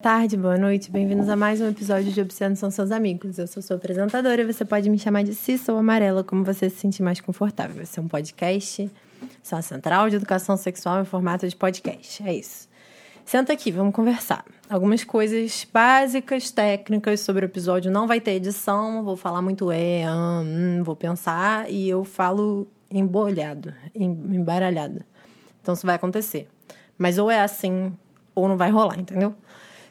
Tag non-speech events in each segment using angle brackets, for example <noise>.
tarde, boa noite, bem-vindos a mais um episódio de Obsceno São Seus Amigos. Eu sou sua apresentadora você pode me chamar de Cissa ou Amarela, como você se sentir mais confortável. Esse é um podcast, são a Central de Educação Sexual em formato de podcast. É isso. Senta aqui, vamos conversar. Algumas coisas básicas, técnicas sobre o episódio. Não vai ter edição, vou falar muito é, hum, vou pensar e eu falo embolhado, embaralhado. Então isso vai acontecer. Mas ou é assim, ou não vai rolar, entendeu?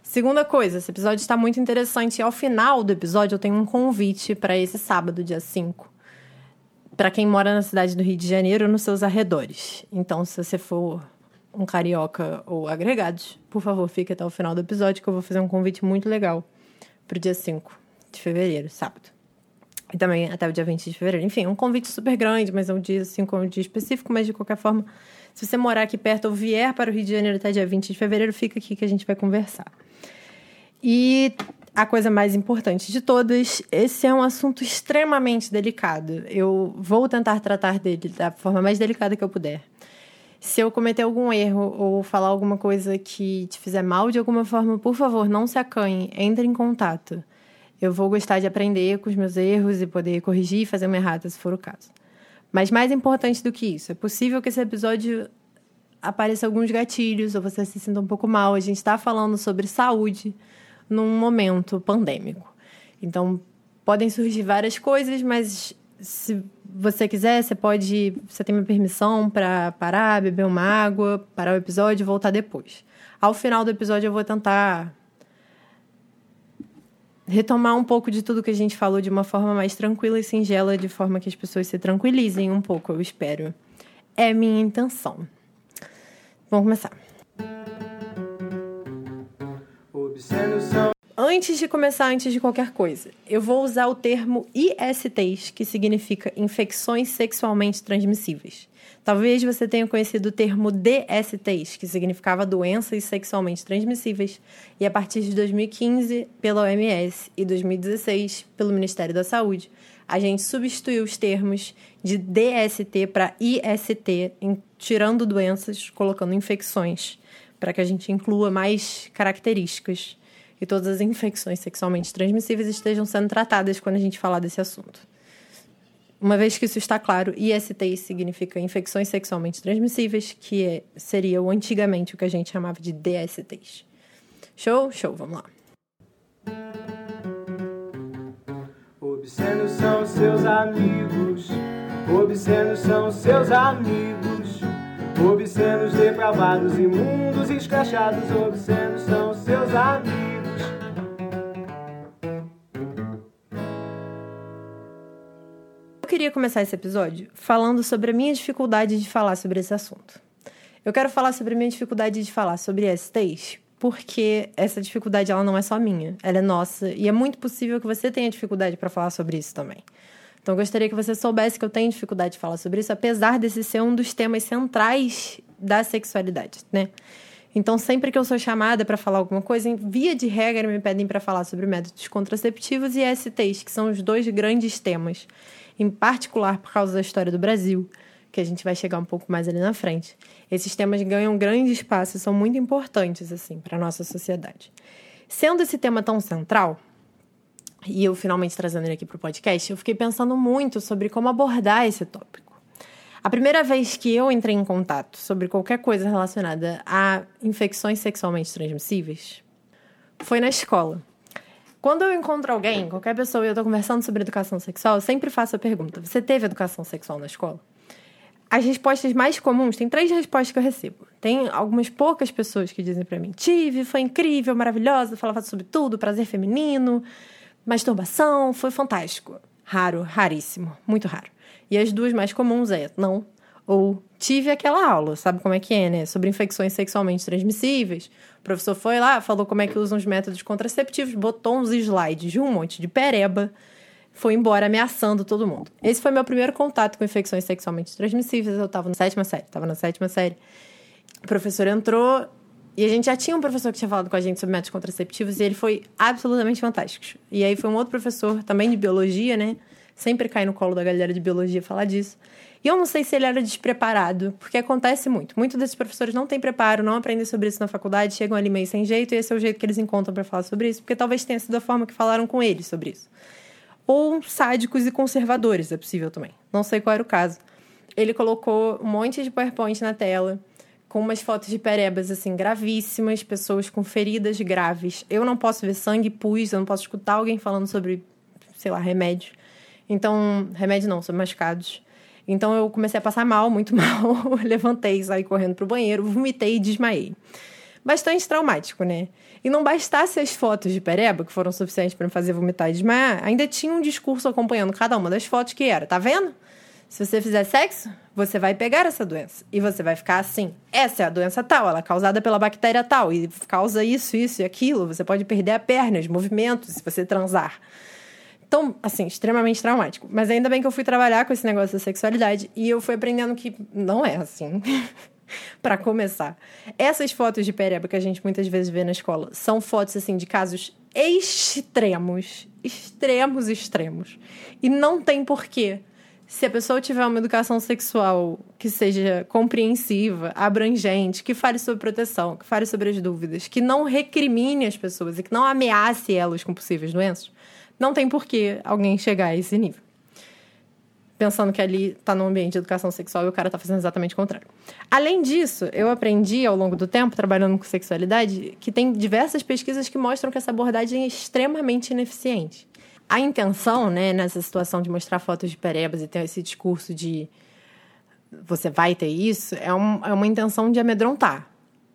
Segunda coisa, esse episódio está muito interessante. E ao final do episódio, eu tenho um convite para esse sábado, dia 5. Para quem mora na cidade do Rio de Janeiro ou nos seus arredores. Então, se você for um carioca ou agregados, por favor, fique até o final do episódio que eu vou fazer um convite muito legal para o dia 5 de fevereiro, sábado. E também até o dia 20 de fevereiro. Enfim, um convite super grande, mas é um dia 5 é um dia específico, mas de qualquer forma, se você morar aqui perto ou vier para o Rio de Janeiro até dia 20 de fevereiro, fica aqui que a gente vai conversar. E a coisa mais importante de todas, esse é um assunto extremamente delicado. Eu vou tentar tratar dele da forma mais delicada que eu puder. Se eu cometer algum erro ou falar alguma coisa que te fizer mal de alguma forma, por favor, não se acanhe, entre em contato. Eu vou gostar de aprender com os meus erros e poder corrigir e fazer uma errata se for o caso. Mas mais importante do que isso, é possível que esse episódio apareça alguns gatilhos ou você se sinta um pouco mal. A gente está falando sobre saúde num momento pandêmico. Então, podem surgir várias coisas, mas se você quiser, você pode. Você tem minha permissão para parar, beber uma água, parar o episódio e voltar depois. Ao final do episódio, eu vou tentar retomar um pouco de tudo que a gente falou de uma forma mais tranquila e singela, de forma que as pessoas se tranquilizem um pouco, eu espero. É minha intenção. Vamos começar. Antes de começar, antes de qualquer coisa, eu vou usar o termo ISTs, que significa infecções sexualmente transmissíveis. Talvez você tenha conhecido o termo DSTs, que significava doenças sexualmente transmissíveis, e a partir de 2015, pela OMS, e 2016, pelo Ministério da Saúde, a gente substituiu os termos de DST para IST, tirando doenças, colocando infecções para que a gente inclua mais características e todas as infecções sexualmente transmissíveis estejam sendo tratadas quando a gente falar desse assunto. Uma vez que isso está claro, IST significa infecções sexualmente transmissíveis, que é, seria o antigamente o que a gente chamava de DSTs. Show? Show, vamos lá. Obscenos são seus amigos, obscenos são seus amigos. Obscenos, depravados, imundos, escrachados, obscenos são seus amigos. Queria começar esse episódio falando sobre a minha dificuldade de falar sobre esse assunto. Eu quero falar sobre a minha dificuldade de falar sobre STs, porque essa dificuldade ela não é só minha, ela é nossa, e é muito possível que você tenha dificuldade para falar sobre isso também. Então, eu gostaria que você soubesse que eu tenho dificuldade de falar sobre isso, apesar desse ser um dos temas centrais da sexualidade, né? Então, sempre que eu sou chamada para falar alguma coisa, em via de regra, me pedem para falar sobre métodos contraceptivos e STs, que são os dois grandes temas, em particular por causa da história do Brasil, que a gente vai chegar um pouco mais ali na frente. Esses temas ganham grande espaço e são muito importantes assim para a nossa sociedade. Sendo esse tema tão central, e eu finalmente trazendo ele aqui para o podcast, eu fiquei pensando muito sobre como abordar esse tópico. A primeira vez que eu entrei em contato sobre qualquer coisa relacionada a infecções sexualmente transmissíveis foi na escola. Quando eu encontro alguém, qualquer pessoa, e eu estou conversando sobre educação sexual, eu sempre faço a pergunta: você teve educação sexual na escola? As respostas mais comuns, tem três respostas que eu recebo. Tem algumas poucas pessoas que dizem para mim: tive, foi incrível, maravilhosa, falava sobre tudo, prazer feminino, masturbação, foi fantástico. Raro, raríssimo, muito raro. E as duas mais comuns é não ou tive aquela aula, sabe como é que é, né? Sobre infecções sexualmente transmissíveis. O professor foi lá, falou como é que usam os métodos contraceptivos, botou uns slides de um monte de pereba, foi embora ameaçando todo mundo. Esse foi meu primeiro contato com infecções sexualmente transmissíveis. Eu tava na sétima série, tava na sétima série. O professor entrou, e a gente já tinha um professor que tinha falado com a gente sobre métodos contraceptivos e ele foi absolutamente fantástico. E aí foi um outro professor, também de biologia, né? Sempre cai no colo da galera de biologia falar disso. E eu não sei se ele era despreparado, porque acontece muito. Muitos desses professores não têm preparo, não aprendem sobre isso na faculdade, chegam ali meio sem jeito, e esse é o jeito que eles encontram para falar sobre isso, porque talvez tenha sido a forma que falaram com eles sobre isso. Ou sádicos e conservadores, é possível também. Não sei qual era o caso. Ele colocou um monte de PowerPoint na tela, com umas fotos de perebas, assim, gravíssimas, pessoas com feridas graves. Eu não posso ver sangue, pus, eu não posso escutar alguém falando sobre, sei lá, remédio. Então, remédio não, sobre machucados. Então eu comecei a passar mal, muito <laughs> mal. Levantei, saí correndo pro banheiro, vomitei e desmaiei. Bastante traumático, né? E não bastasse as fotos de pereba, que foram suficientes para me fazer vomitar e desmaiar, ainda tinha um discurso acompanhando cada uma das fotos que era: tá vendo? Se você fizer sexo, você vai pegar essa doença. E você vai ficar assim. Essa é a doença tal, ela é causada pela bactéria tal. E causa isso, isso e aquilo. Você pode perder a perna, os movimentos, se você transar. Então, assim, extremamente traumático. Mas ainda bem que eu fui trabalhar com esse negócio da sexualidade e eu fui aprendendo que não é assim. <laughs> para começar. Essas fotos de pereba que a gente muitas vezes vê na escola são fotos assim de casos extremos, extremos, extremos. E não tem porquê. Se a pessoa tiver uma educação sexual que seja compreensiva, abrangente, que fale sobre proteção, que fale sobre as dúvidas, que não recrimine as pessoas e que não ameace elas com possíveis doenças, não tem por que alguém chegar a esse nível. Pensando que ali está no ambiente de educação sexual e o cara está fazendo exatamente o contrário. Além disso, eu aprendi ao longo do tempo, trabalhando com sexualidade, que tem diversas pesquisas que mostram que essa abordagem é extremamente ineficiente. A intenção, né, nessa situação de mostrar fotos de perebas e ter esse discurso de você vai ter isso, é, um, é uma intenção de amedrontar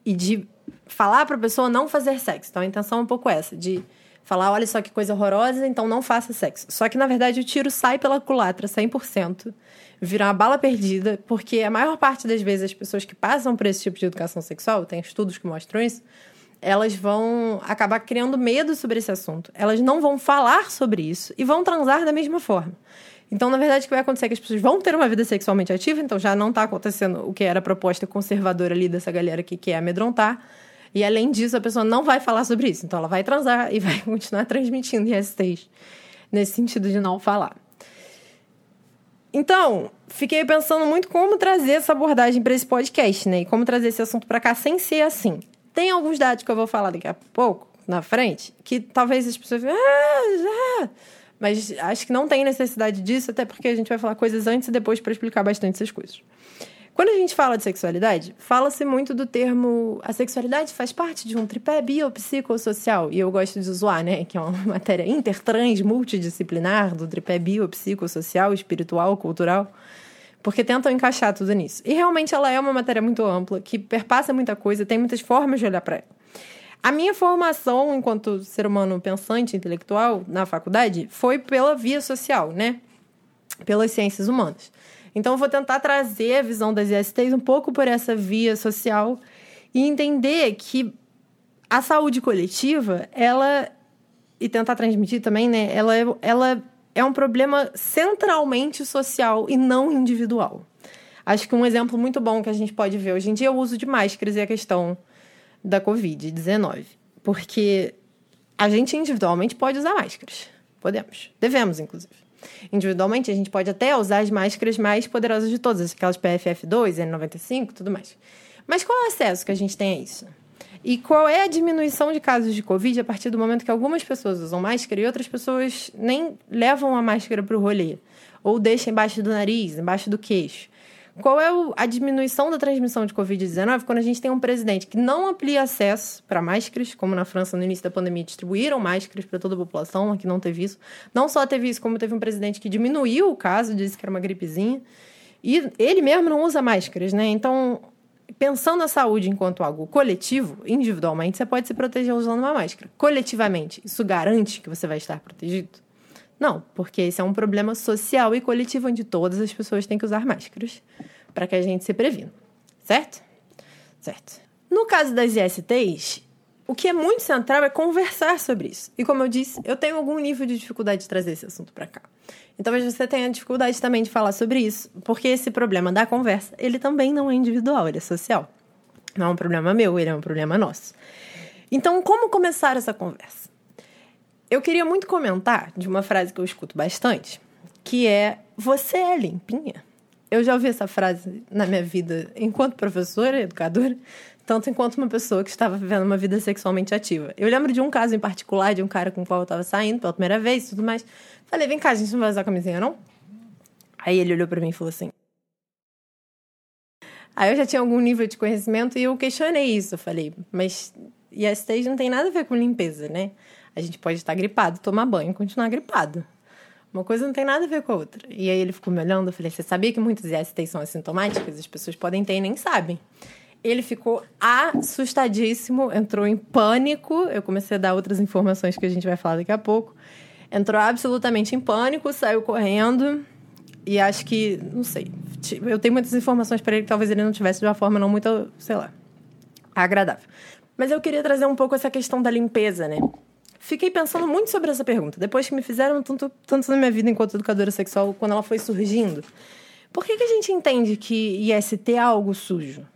e de falar para a pessoa não fazer sexo. Então a intenção é um pouco essa, de falar, olha só que coisa horrorosa, então não faça sexo. Só que, na verdade, o tiro sai pela culatra 100%, vira uma bala perdida, porque a maior parte das vezes as pessoas que passam por esse tipo de educação sexual, tem estudos que mostram isso, elas vão acabar criando medo sobre esse assunto. Elas não vão falar sobre isso e vão transar da mesma forma. Então, na verdade, o que vai acontecer é que as pessoas vão ter uma vida sexualmente ativa, então já não está acontecendo o que era a proposta conservadora ali dessa galera que quer amedrontar, e além disso, a pessoa não vai falar sobre isso. Então ela vai transar e vai <laughs> continuar transmitindo ISTs. Nesse sentido de não falar. Então, fiquei pensando muito como trazer essa abordagem para esse podcast, né? E como trazer esse assunto para cá sem ser assim. Tem alguns dados que eu vou falar daqui a pouco, na frente, que talvez as pessoas. Ah, já. Mas acho que não tem necessidade disso, até porque a gente vai falar coisas antes e depois para explicar bastante essas coisas. Quando a gente fala de sexualidade, fala-se muito do termo a sexualidade faz parte de um tripé biopsicossocial, e eu gosto de zoar, né, que é uma <laughs> matéria intertrans multidisciplinar do tripé biopsicossocial, espiritual, cultural, porque tentam encaixar tudo nisso. E realmente ela é uma matéria muito ampla, que perpassa muita coisa, tem muitas formas de olhar para ela. A minha formação enquanto ser humano pensante, intelectual, na faculdade, foi pela via social, né? Pelas ciências humanas. Então, eu vou tentar trazer a visão das ISTs um pouco por essa via social e entender que a saúde coletiva, ela e tentar transmitir também, né? Ela, ela é um problema centralmente social e não individual. Acho que um exemplo muito bom que a gente pode ver hoje em dia é o uso de máscaras e a questão da Covid-19. Porque a gente individualmente pode usar máscaras. Podemos. Devemos, inclusive. Individualmente, a gente pode até usar as máscaras mais poderosas de todas, aquelas PFF2, N95, tudo mais. Mas qual é o acesso que a gente tem a isso? E qual é a diminuição de casos de Covid a partir do momento que algumas pessoas usam máscara e outras pessoas nem levam a máscara para o rolê? Ou deixam embaixo do nariz, embaixo do queixo? Qual é a diminuição da transmissão de Covid-19 quando a gente tem um presidente que não amplia acesso para máscaras, como na França no início da pandemia distribuíram máscaras para toda a população, aqui não teve isso. Não só teve isso, como teve um presidente que diminuiu o caso, disse que era uma gripezinha. E ele mesmo não usa máscaras, né? Então, pensando na saúde enquanto algo coletivo, individualmente, você pode se proteger usando uma máscara. Coletivamente, isso garante que você vai estar protegido? Não, porque esse é um problema social e coletivo onde todas as pessoas têm que usar máscaras para que a gente se previna. Certo? Certo. No caso das ISTs, o que é muito central é conversar sobre isso. E como eu disse, eu tenho algum nível de dificuldade de trazer esse assunto para cá. Então talvez você tenha dificuldade também de falar sobre isso, porque esse problema da conversa, ele também não é individual, ele é social. Não é um problema meu, ele é um problema nosso. Então, como começar essa conversa? Eu queria muito comentar de uma frase que eu escuto bastante, que é você é limpinha. Eu já ouvi essa frase na minha vida enquanto professora, educadora, tanto enquanto uma pessoa que estava vivendo uma vida sexualmente ativa. Eu lembro de um caso em particular de um cara com o qual eu estava saindo pela primeira vez e tudo mais. Falei, vem cá, a gente não vai usar camisinha, não? Aí ele olhou para mim e falou assim: Aí eu já tinha algum nível de conhecimento e eu questionei isso. Eu falei, mas ISTs não tem nada a ver com limpeza, né? A gente pode estar gripado, tomar banho e continuar gripado. Uma coisa não tem nada a ver com a outra. E aí ele ficou me olhando, eu falei, você sabia que muitas ISTs são assintomáticas? As pessoas podem ter e nem sabem. Ele ficou assustadíssimo, entrou em pânico. Eu comecei a dar outras informações que a gente vai falar daqui a pouco. Entrou absolutamente em pânico, saiu correndo. E acho que, não sei, eu tenho muitas informações para ele que talvez ele não tivesse de uma forma não muito, sei lá, agradável. Mas eu queria trazer um pouco essa questão da limpeza, né? Fiquei pensando muito sobre essa pergunta, depois que me fizeram tanto, tanto na minha vida enquanto educadora sexual, quando ela foi surgindo. Por que, que a gente entende que IST é algo sujo?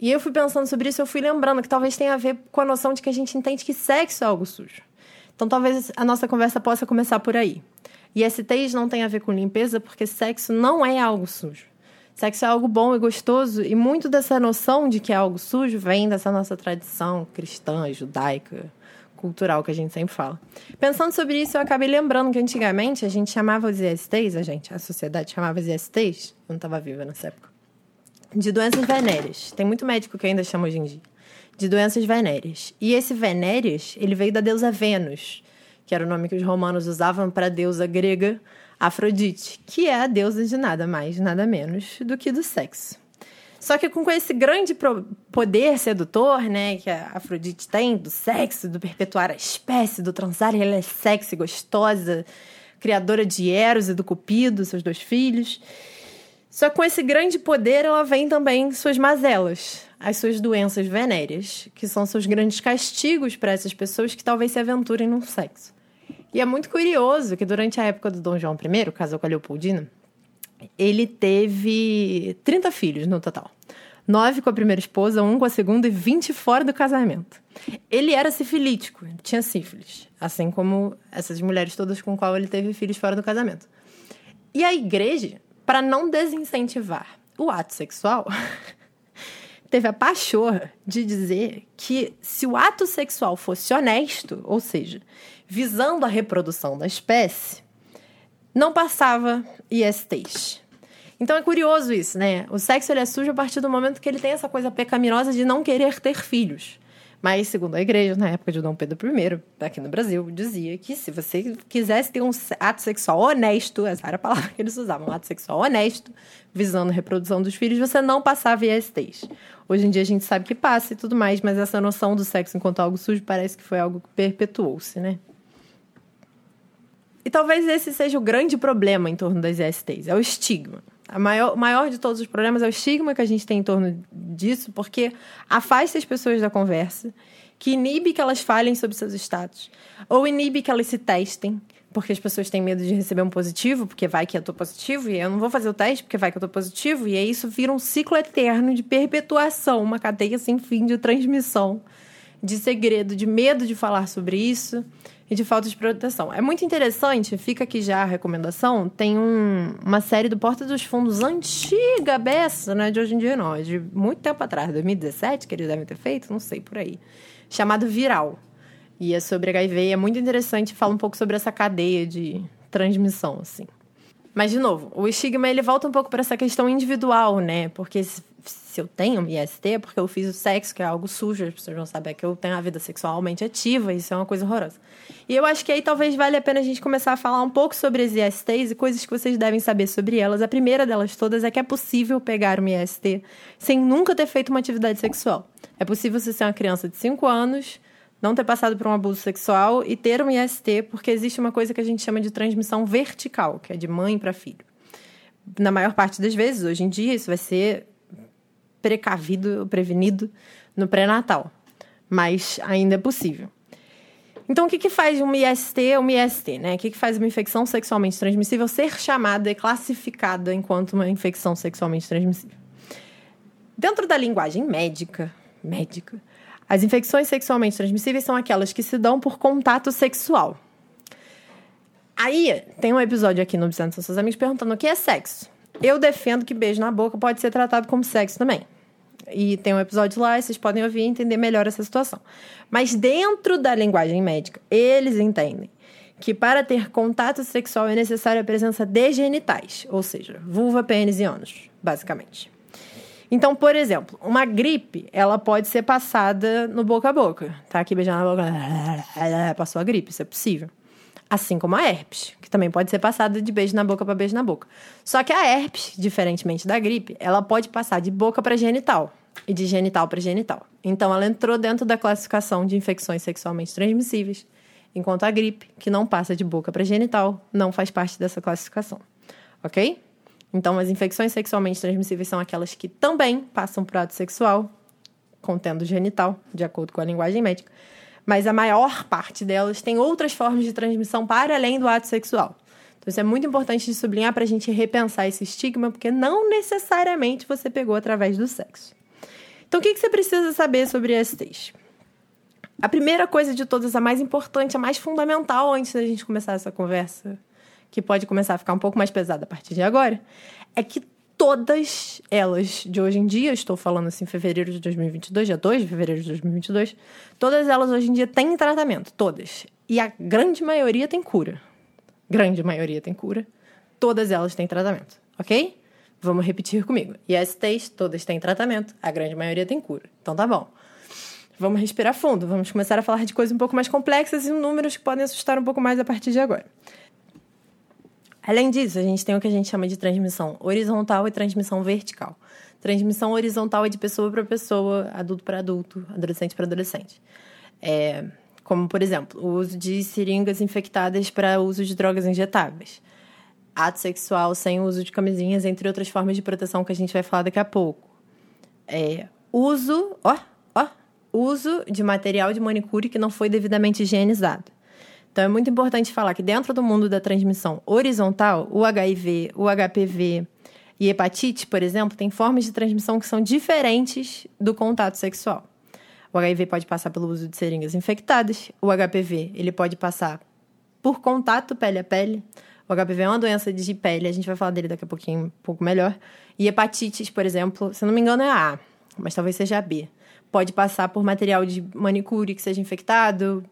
E eu fui pensando sobre isso, eu fui lembrando que talvez tenha a ver com a noção de que a gente entende que sexo é algo sujo. Então talvez a nossa conversa possa começar por aí. E STs não tem a ver com limpeza porque sexo não é algo sujo. Sexo é algo bom e gostoso, e muito dessa noção de que é algo sujo vem dessa nossa tradição cristã, judaica, cultural que a gente sempre fala. Pensando sobre isso, eu acabei lembrando que antigamente a gente chamava os ISTs, a gente, a sociedade chamava os ISTs, eu não estava viva nessa época, de doenças venéreas. Tem muito médico que ainda chama hoje em dia. De doenças venéreas. E esse venéreas, ele veio da deusa Vênus, que era o nome que os romanos usavam para a deusa grega Afrodite, que é a deusa de nada mais, nada menos do que do sexo. Só que com esse grande poder sedutor, né, que a Afrodite tem, do sexo, do perpetuar a espécie, do transar, ela é sexy, gostosa, criadora de Eros e do Cupido, seus dois filhos. Só que com esse grande poder, ela vem também suas mazelas, as suas doenças venéreas, que são seus grandes castigos para essas pessoas que talvez se aventurem no sexo. E é muito curioso que durante a época do Dom João I, casou com a Leopoldina, ele teve 30 filhos no total. Nove com a primeira esposa, um com a segunda e 20 fora do casamento. Ele era sifilítico, tinha sífilis, assim como essas mulheres todas com qual ele teve filhos fora do casamento. E a igreja, para não desincentivar o ato sexual, <laughs> teve a pachorra de dizer que se o ato sexual fosse honesto, ou seja, visando a reprodução da espécie, não passava ISTs. Então é curioso isso, né? O sexo ele é sujo a partir do momento que ele tem essa coisa pecaminosa de não querer ter filhos. Mas, segundo a igreja, na época de Dom Pedro I, aqui no Brasil, dizia que se você quisesse ter um ato sexual honesto, essa era a palavra que eles usavam, um ato sexual honesto, visando a reprodução dos filhos, você não passava ISTs. Hoje em dia a gente sabe que passa e tudo mais, mas essa noção do sexo enquanto algo sujo parece que foi algo que perpetuou-se, né? E talvez esse seja o grande problema em torno das ISTs, é o estigma. O maior, maior de todos os problemas é o estigma que a gente tem em torno disso, porque afasta as pessoas da conversa, que inibe que elas falem sobre seus status, ou inibe que elas se testem, porque as pessoas têm medo de receber um positivo, porque vai que eu tô positivo, e eu não vou fazer o teste porque vai que eu tô positivo, e aí isso vira um ciclo eterno de perpetuação, uma cadeia sem fim de transmissão, de segredo, de medo de falar sobre isso, e de falta de proteção. É muito interessante, fica aqui já a recomendação. Tem um, uma série do Porta dos Fundos antiga, beça, não é de hoje em dia, não. É de muito tempo atrás, 2017, que eles devem ter feito, não sei, por aí. Chamado Viral. E é sobre HIV, é muito interessante, fala um pouco sobre essa cadeia de transmissão, assim. Mas, de novo, o estigma ele volta um pouco para essa questão individual, né? Porque se eu tenho IST é porque eu fiz o sexo, que é algo sujo, as pessoas vão saber que eu tenho a vida sexualmente ativa, isso é uma coisa horrorosa. E eu acho que aí talvez valha a pena a gente começar a falar um pouco sobre as ISTs e coisas que vocês devem saber sobre elas. A primeira delas todas é que é possível pegar uma IST sem nunca ter feito uma atividade sexual. É possível você ser uma criança de 5 anos, não ter passado por um abuso sexual e ter um IST, porque existe uma coisa que a gente chama de transmissão vertical, que é de mãe para filho. Na maior parte das vezes, hoje em dia, isso vai ser precavido, prevenido no pré-natal. Mas ainda é possível. Então, o que, que faz uma IST uma IST, né? O que, que faz uma infecção sexualmente transmissível ser chamada e classificada enquanto uma infecção sexualmente transmissível? Dentro da linguagem médica, médica, as infecções sexualmente transmissíveis são aquelas que se dão por contato sexual. Aí, tem um episódio aqui no Obsessão Seus Amigos perguntando o que é sexo. Eu defendo que beijo na boca pode ser tratado como sexo também. E tem um episódio lá, vocês podem ouvir e entender melhor essa situação. Mas dentro da linguagem médica, eles entendem que para ter contato sexual é necessária a presença de genitais, ou seja, vulva, pênis e ânus, basicamente. Então, por exemplo, uma gripe, ela pode ser passada no boca a boca. Tá aqui beijando na boca, <laughs> passou a gripe, isso é possível. Assim como a herpes, que também pode ser passada de beijo na boca para beijo na boca. Só que a herpes, diferentemente da gripe, ela pode passar de boca para genital e de genital para genital. Então, ela entrou dentro da classificação de infecções sexualmente transmissíveis, enquanto a gripe, que não passa de boca para genital, não faz parte dessa classificação. Ok? Então, as infecções sexualmente transmissíveis são aquelas que também passam por ato sexual, contendo genital, de acordo com a linguagem médica, mas a maior parte delas tem outras formas de transmissão para além do ato sexual. Então, isso é muito importante de sublinhar para a gente repensar esse estigma, porque não necessariamente você pegou através do sexo. Então, o que, que você precisa saber sobre STs? A primeira coisa de todas, a mais importante, a mais fundamental antes da gente começar essa conversa que pode começar a ficar um pouco mais pesada a partir de agora, é que todas elas de hoje em dia, estou falando assim, fevereiro de 2022, dia 2 de fevereiro de 2022, todas elas hoje em dia têm tratamento, todas. E a grande maioria tem cura. Grande maioria tem cura. Todas elas têm tratamento, ok? Vamos repetir comigo. ISTs, todas têm tratamento, a grande maioria tem cura. Então tá bom. Vamos respirar fundo, vamos começar a falar de coisas um pouco mais complexas e números que podem assustar um pouco mais a partir de agora. Além disso, a gente tem o que a gente chama de transmissão horizontal e transmissão vertical. Transmissão horizontal é de pessoa para pessoa, adulto para adulto, adolescente para adolescente. É, como, por exemplo, o uso de seringas infectadas para uso de drogas injetáveis. Ato sexual sem uso de camisinhas, entre outras formas de proteção que a gente vai falar daqui a pouco. É, uso, ó, ó, uso de material de manicure que não foi devidamente higienizado. Então é muito importante falar que dentro do mundo da transmissão horizontal, o HIV, o HPV e hepatite, por exemplo, tem formas de transmissão que são diferentes do contato sexual. O HIV pode passar pelo uso de seringas infectadas, o HPV ele pode passar por contato pele a pele. O HPV é uma doença de pele, a gente vai falar dele daqui a pouquinho um pouco melhor. E hepatites, por exemplo, se não me engano é a mas talvez seja B. Pode passar por material de manicure que seja infectado,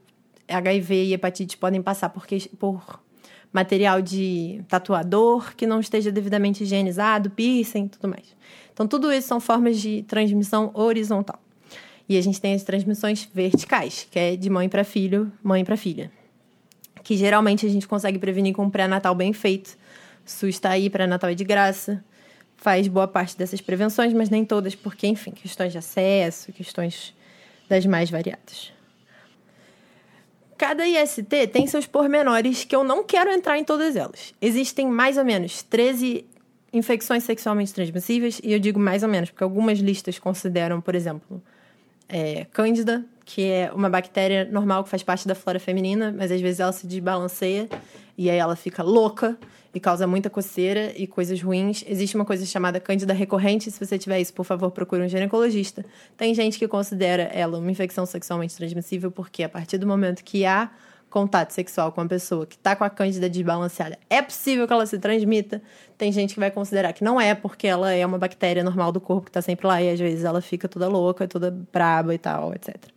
HIV e hepatite podem passar por, por material de tatuador que não esteja devidamente higienizado, piercing, tudo mais. Então, tudo isso são formas de transmissão horizontal. E a gente tem as transmissões verticais, que é de mãe para filho, mãe para filha. Que geralmente a gente consegue prevenir com um pré-natal bem feito. SUS está aí, pré-natal é de graça. Faz boa parte dessas prevenções, mas nem todas, porque, enfim, questões de acesso, questões das mais variadas. Cada IST tem seus pormenores que eu não quero entrar em todas elas. Existem mais ou menos 13 infecções sexualmente transmissíveis, e eu digo mais ou menos, porque algumas listas consideram, por exemplo, é, Cândida, que é uma bactéria normal que faz parte da flora feminina, mas às vezes ela se desbalanceia e aí ela fica louca e causa muita coceira e coisas ruins. Existe uma coisa chamada cândida recorrente. Se você tiver isso, por favor, procure um ginecologista. Tem gente que considera ela uma infecção sexualmente transmissível porque a partir do momento que há contato sexual com uma pessoa que está com a cândida desbalanceada, é possível que ela se transmita. Tem gente que vai considerar que não é, porque ela é uma bactéria normal do corpo que está sempre lá e às vezes ela fica toda louca, toda braba e tal, etc.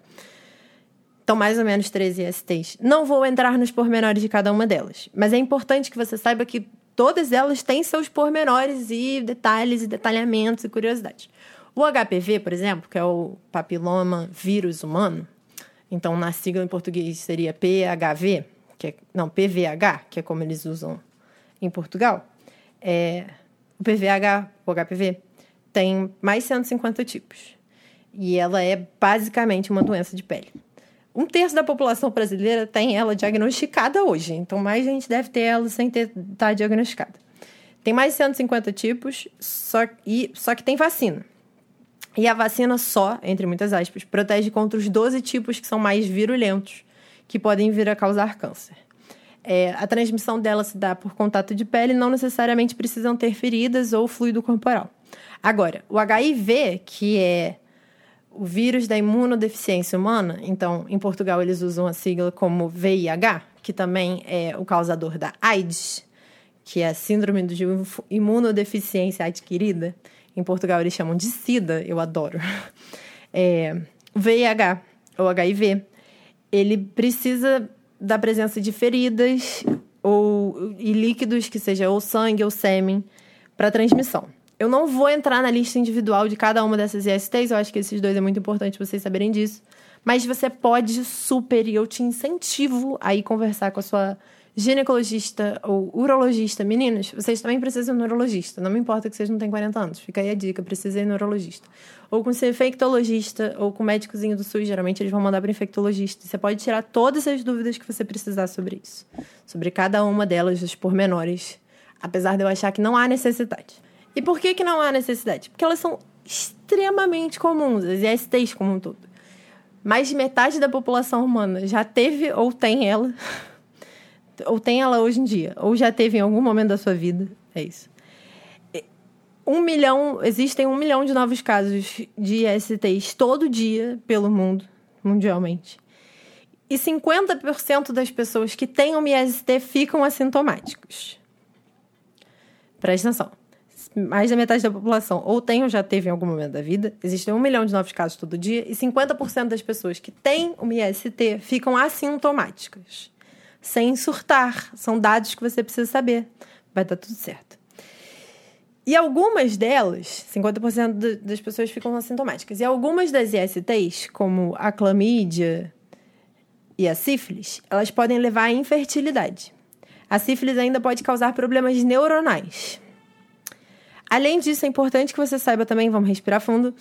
Então, mais ou menos 13 ISTs. Não vou entrar nos pormenores de cada uma delas, mas é importante que você saiba que todas elas têm seus pormenores e detalhes e detalhamentos e curiosidades. O HPV, por exemplo, que é o papiloma vírus humano, então na sigla em português seria PHV, que é, não, PVH, que é como eles usam em Portugal. É, o PVH, o HPV, tem mais 150 tipos. E ela é basicamente uma doença de pele um terço da população brasileira tem ela diagnosticada hoje. Então, mais gente deve ter ela sem estar tá diagnosticada. Tem mais de 150 tipos, só, e, só que tem vacina. E a vacina só, entre muitas aspas, protege contra os 12 tipos que são mais virulentos, que podem vir a causar câncer. É, a transmissão dela se dá por contato de pele, não necessariamente precisam ter feridas ou fluido corporal. Agora, o HIV, que é o vírus da imunodeficiência humana, então em Portugal eles usam a sigla como VIH, que também é o causador da AIDS, que é a síndrome de imunodeficiência adquirida. Em Portugal eles chamam de SIDA, eu adoro. <laughs> É, VIH, ou HIV, ele precisa da presença de feridas ou e líquidos que seja ou sangue ou sêmen para transmissão. Eu não vou entrar na lista individual de cada uma dessas ISTs, eu acho que esses dois é muito importante vocês saberem disso. Mas você pode super, e eu te incentivo a ir conversar com a sua ginecologista ou urologista. Meninos, vocês também precisam de um neurologista. Não me importa que vocês não tenham 40 anos. Fica aí a dica, precisa ir no neurologista. Ou com seu infectologista, ou com o médicozinho do SUS. Geralmente eles vão mandar para infectologista. Você pode tirar todas as dúvidas que você precisar sobre isso. Sobre cada uma delas, os pormenores. Apesar de eu achar que não há necessidade. E por que, que não há necessidade? Porque elas são extremamente comuns, as ISTs como um todo. Mais de metade da população humana já teve ou tem ela <laughs> ou tem ela hoje em dia, ou já teve em algum momento da sua vida. É isso. Um milhão, existem um milhão de novos casos de ISTs todo dia pelo mundo, mundialmente. E 50% das pessoas que têm um IST ficam assintomáticos. Presta atenção. Mais da metade da população ou tem ou já teve em algum momento da vida. Existem um milhão de novos casos todo dia. E 50% das pessoas que têm um IST ficam assintomáticas sem surtar. São dados que você precisa saber. Vai dar tudo certo. E algumas delas, 50% das pessoas ficam assintomáticas. E algumas das ISTs, como a clamídia e a sífilis, elas podem levar à infertilidade. A sífilis ainda pode causar problemas neuronais. Além disso, é importante que você saiba também, vamos respirar fundo,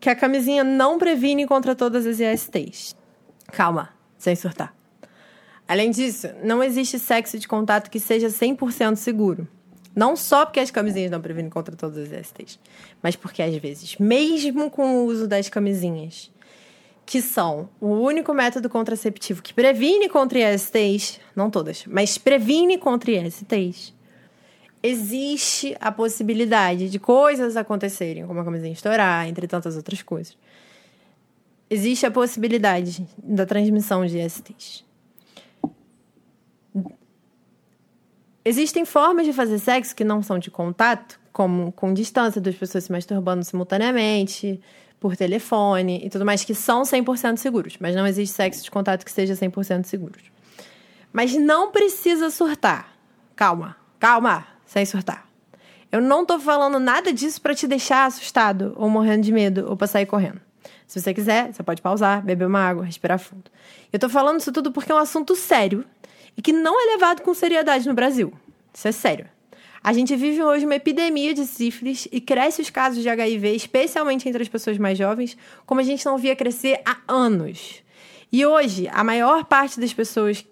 que a camisinha não previne contra todas as ISTs. Calma, sem surtar. Além disso, não existe sexo de contato que seja 100% seguro. Não só porque as camisinhas não previnem contra todas as STs, mas porque às vezes, mesmo com o uso das camisinhas, que são o único método contraceptivo que previne contra ISTs, não todas, mas previne contra ISTs, existe a possibilidade de coisas acontecerem, como a camisinha estourar, entre tantas outras coisas. Existe a possibilidade da transmissão de ISTs. Existem formas de fazer sexo que não são de contato, como com distância, duas pessoas se masturbando simultaneamente, por telefone e tudo mais, que são 100% seguros. Mas não existe sexo de contato que seja 100% seguro. Mas não precisa surtar. Calma, calma, sem surtar. Eu não tô falando nada disso para te deixar assustado, ou morrendo de medo, ou pra sair correndo. Se você quiser, você pode pausar, beber uma água, respirar fundo. Eu tô falando isso tudo porque é um assunto sério e que não é levado com seriedade no Brasil. Isso é sério. A gente vive hoje uma epidemia de sífilis e cresce os casos de HIV, especialmente entre as pessoas mais jovens, como a gente não via crescer há anos. E hoje, a maior parte das pessoas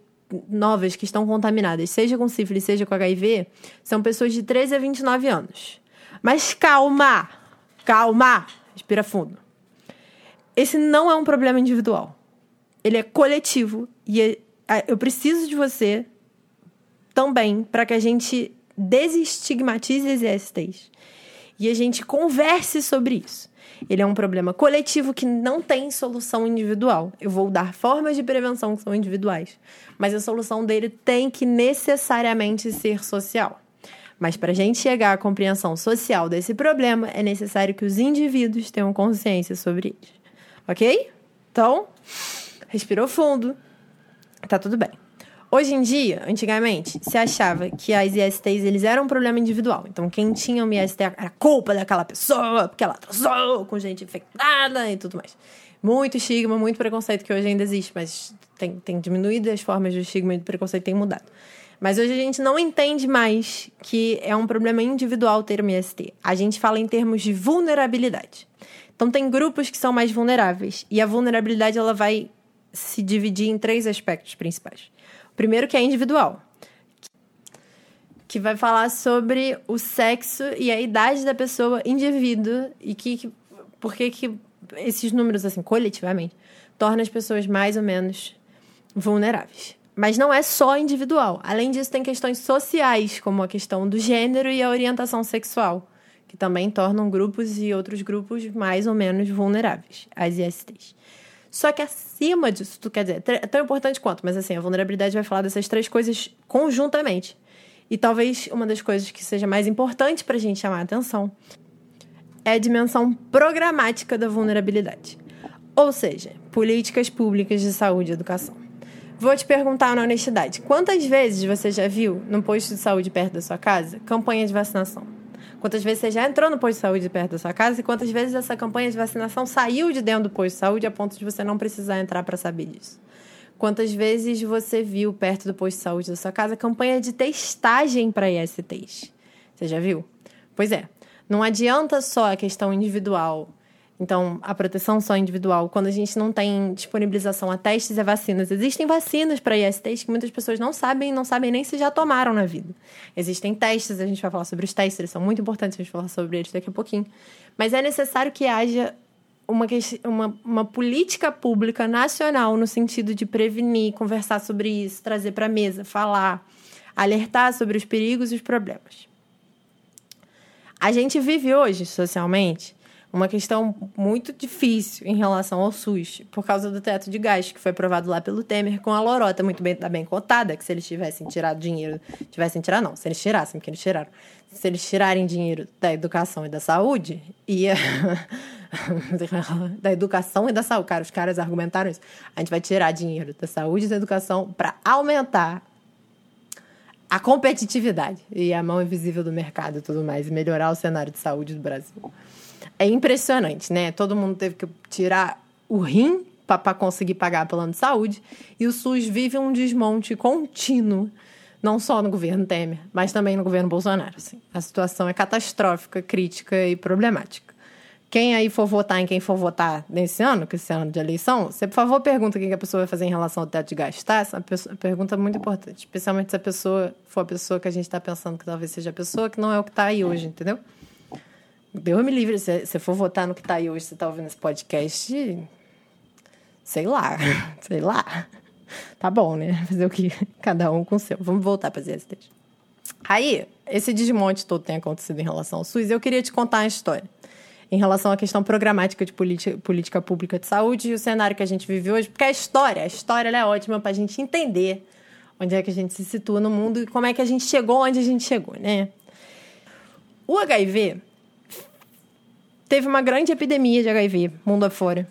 novas que estão contaminadas, seja com sífilis, seja com HIV, são pessoas de 13 a 29 anos. Mas calma! Calma! Respira fundo. Esse não é um problema individual. Ele é coletivo e é eu preciso de você também para que a gente desestigmatize as ISTs e a gente converse sobre isso. Ele é um problema coletivo que não tem solução individual. Eu vou dar formas de prevenção que são individuais, mas a solução dele tem que necessariamente ser social. Mas para a gente chegar à compreensão social desse problema, é necessário que os indivíduos tenham consciência sobre ele. Ok? Então, respirou fundo, tá tudo bem. Hoje em dia, antigamente, se achava que as ISTs eles eram um problema individual. Então, quem tinha uma IST era culpa daquela pessoa, porque ela atrasou com gente infectada e tudo mais. Muito estigma, muito preconceito que hoje ainda existe, mas tem, tem diminuído as formas de estigma e de preconceito têm mudado. Mas hoje a gente não entende mais que é um problema individual ter uma IST. A gente fala em termos de vulnerabilidade. Então, tem grupos que são mais vulneráveis. E a vulnerabilidade ela vai se dividir em três aspectos principais. Primeiro que é individual, que vai falar sobre o sexo e a idade da pessoa indivíduo e que, que por que que esses números assim coletivamente tornam as pessoas mais ou menos vulneráveis. Mas não é só individual. Além disso, tem questões sociais, como a questão do gênero e a orientação sexual, que também tornam grupos e outros grupos mais ou menos vulneráveis às ISTs. Só que acima disso, tu quer dizer, é tão importante quanto, mas assim, a vulnerabilidade vai falar dessas três coisas conjuntamente. E talvez uma das coisas que seja mais importante para a gente chamar a atenção é a dimensão programática da vulnerabilidade. Ou seja, políticas públicas de saúde e educação. Vou te perguntar na honestidade: quantas vezes você já viu no posto de saúde perto da sua casa campanha de vacinação? Quantas vezes você já entrou no posto de saúde perto da sua casa e quantas vezes essa campanha de vacinação saiu de dentro do posto de saúde a ponto de você não precisar entrar para saber disso? Quantas vezes você viu perto do posto de saúde da sua casa campanha de testagem para ISTs? Você já viu? Pois é, não adianta só a questão individual então, a proteção só individual, quando a gente não tem disponibilização a testes e vacinas. Existem vacinas para ISTs que muitas pessoas não sabem, não sabem nem se já tomaram na vida. Existem testes, a gente vai falar sobre os testes, eles são muito importantes, a gente vai falar sobre eles daqui a pouquinho. Mas é necessário que haja uma, uma, uma política pública nacional no sentido de prevenir, conversar sobre isso, trazer para a mesa, falar, alertar sobre os perigos e os problemas. A gente vive hoje, socialmente, uma questão muito difícil em relação ao SUS, por causa do teto de gás, que foi aprovado lá pelo Temer, com a lorota. Muito bem, tá bem cotada, que se eles tivessem tirado dinheiro, tivessem tirado não, se eles tirassem, porque eles tiraram, se eles tirarem dinheiro da educação e da saúde, ia... <laughs> da educação e da saúde, cara, os caras argumentaram isso, a gente vai tirar dinheiro da saúde e da educação para aumentar a competitividade e a mão invisível do mercado e tudo mais, e melhorar o cenário de saúde do Brasil é impressionante, né? Todo mundo teve que tirar o rim para conseguir pagar plano de saúde e o SUS vive um desmonte contínuo, não só no governo Temer, mas também no governo Bolsonaro. Assim. A situação é catastrófica, crítica e problemática. Quem aí for votar em quem for votar nesse ano, que esse ano de eleição, você, por favor, pergunta o que a pessoa vai fazer em relação ao teto de gastos, tá? Essa é pergunta muito importante. Especialmente se a pessoa for a pessoa que a gente está pensando que talvez seja a pessoa que não é o que está aí hoje, entendeu? Deus me livre, se você for votar no que tá aí hoje, você tá ouvindo esse podcast, sei lá, <laughs> sei lá. Tá bom, né? Fazer o que? <laughs> Cada um com o seu. Vamos voltar para as ISTs. Aí, esse desmonte todo tem acontecido em relação ao SUS. Eu queria te contar uma história em relação à questão programática de política, pública de saúde e o cenário que a gente vive hoje, porque a história, a história é ótima para a gente entender onde é que a gente se situa no mundo e como é que a gente chegou onde a gente chegou, né? O HIV teve uma grande epidemia de HIV mundo afora.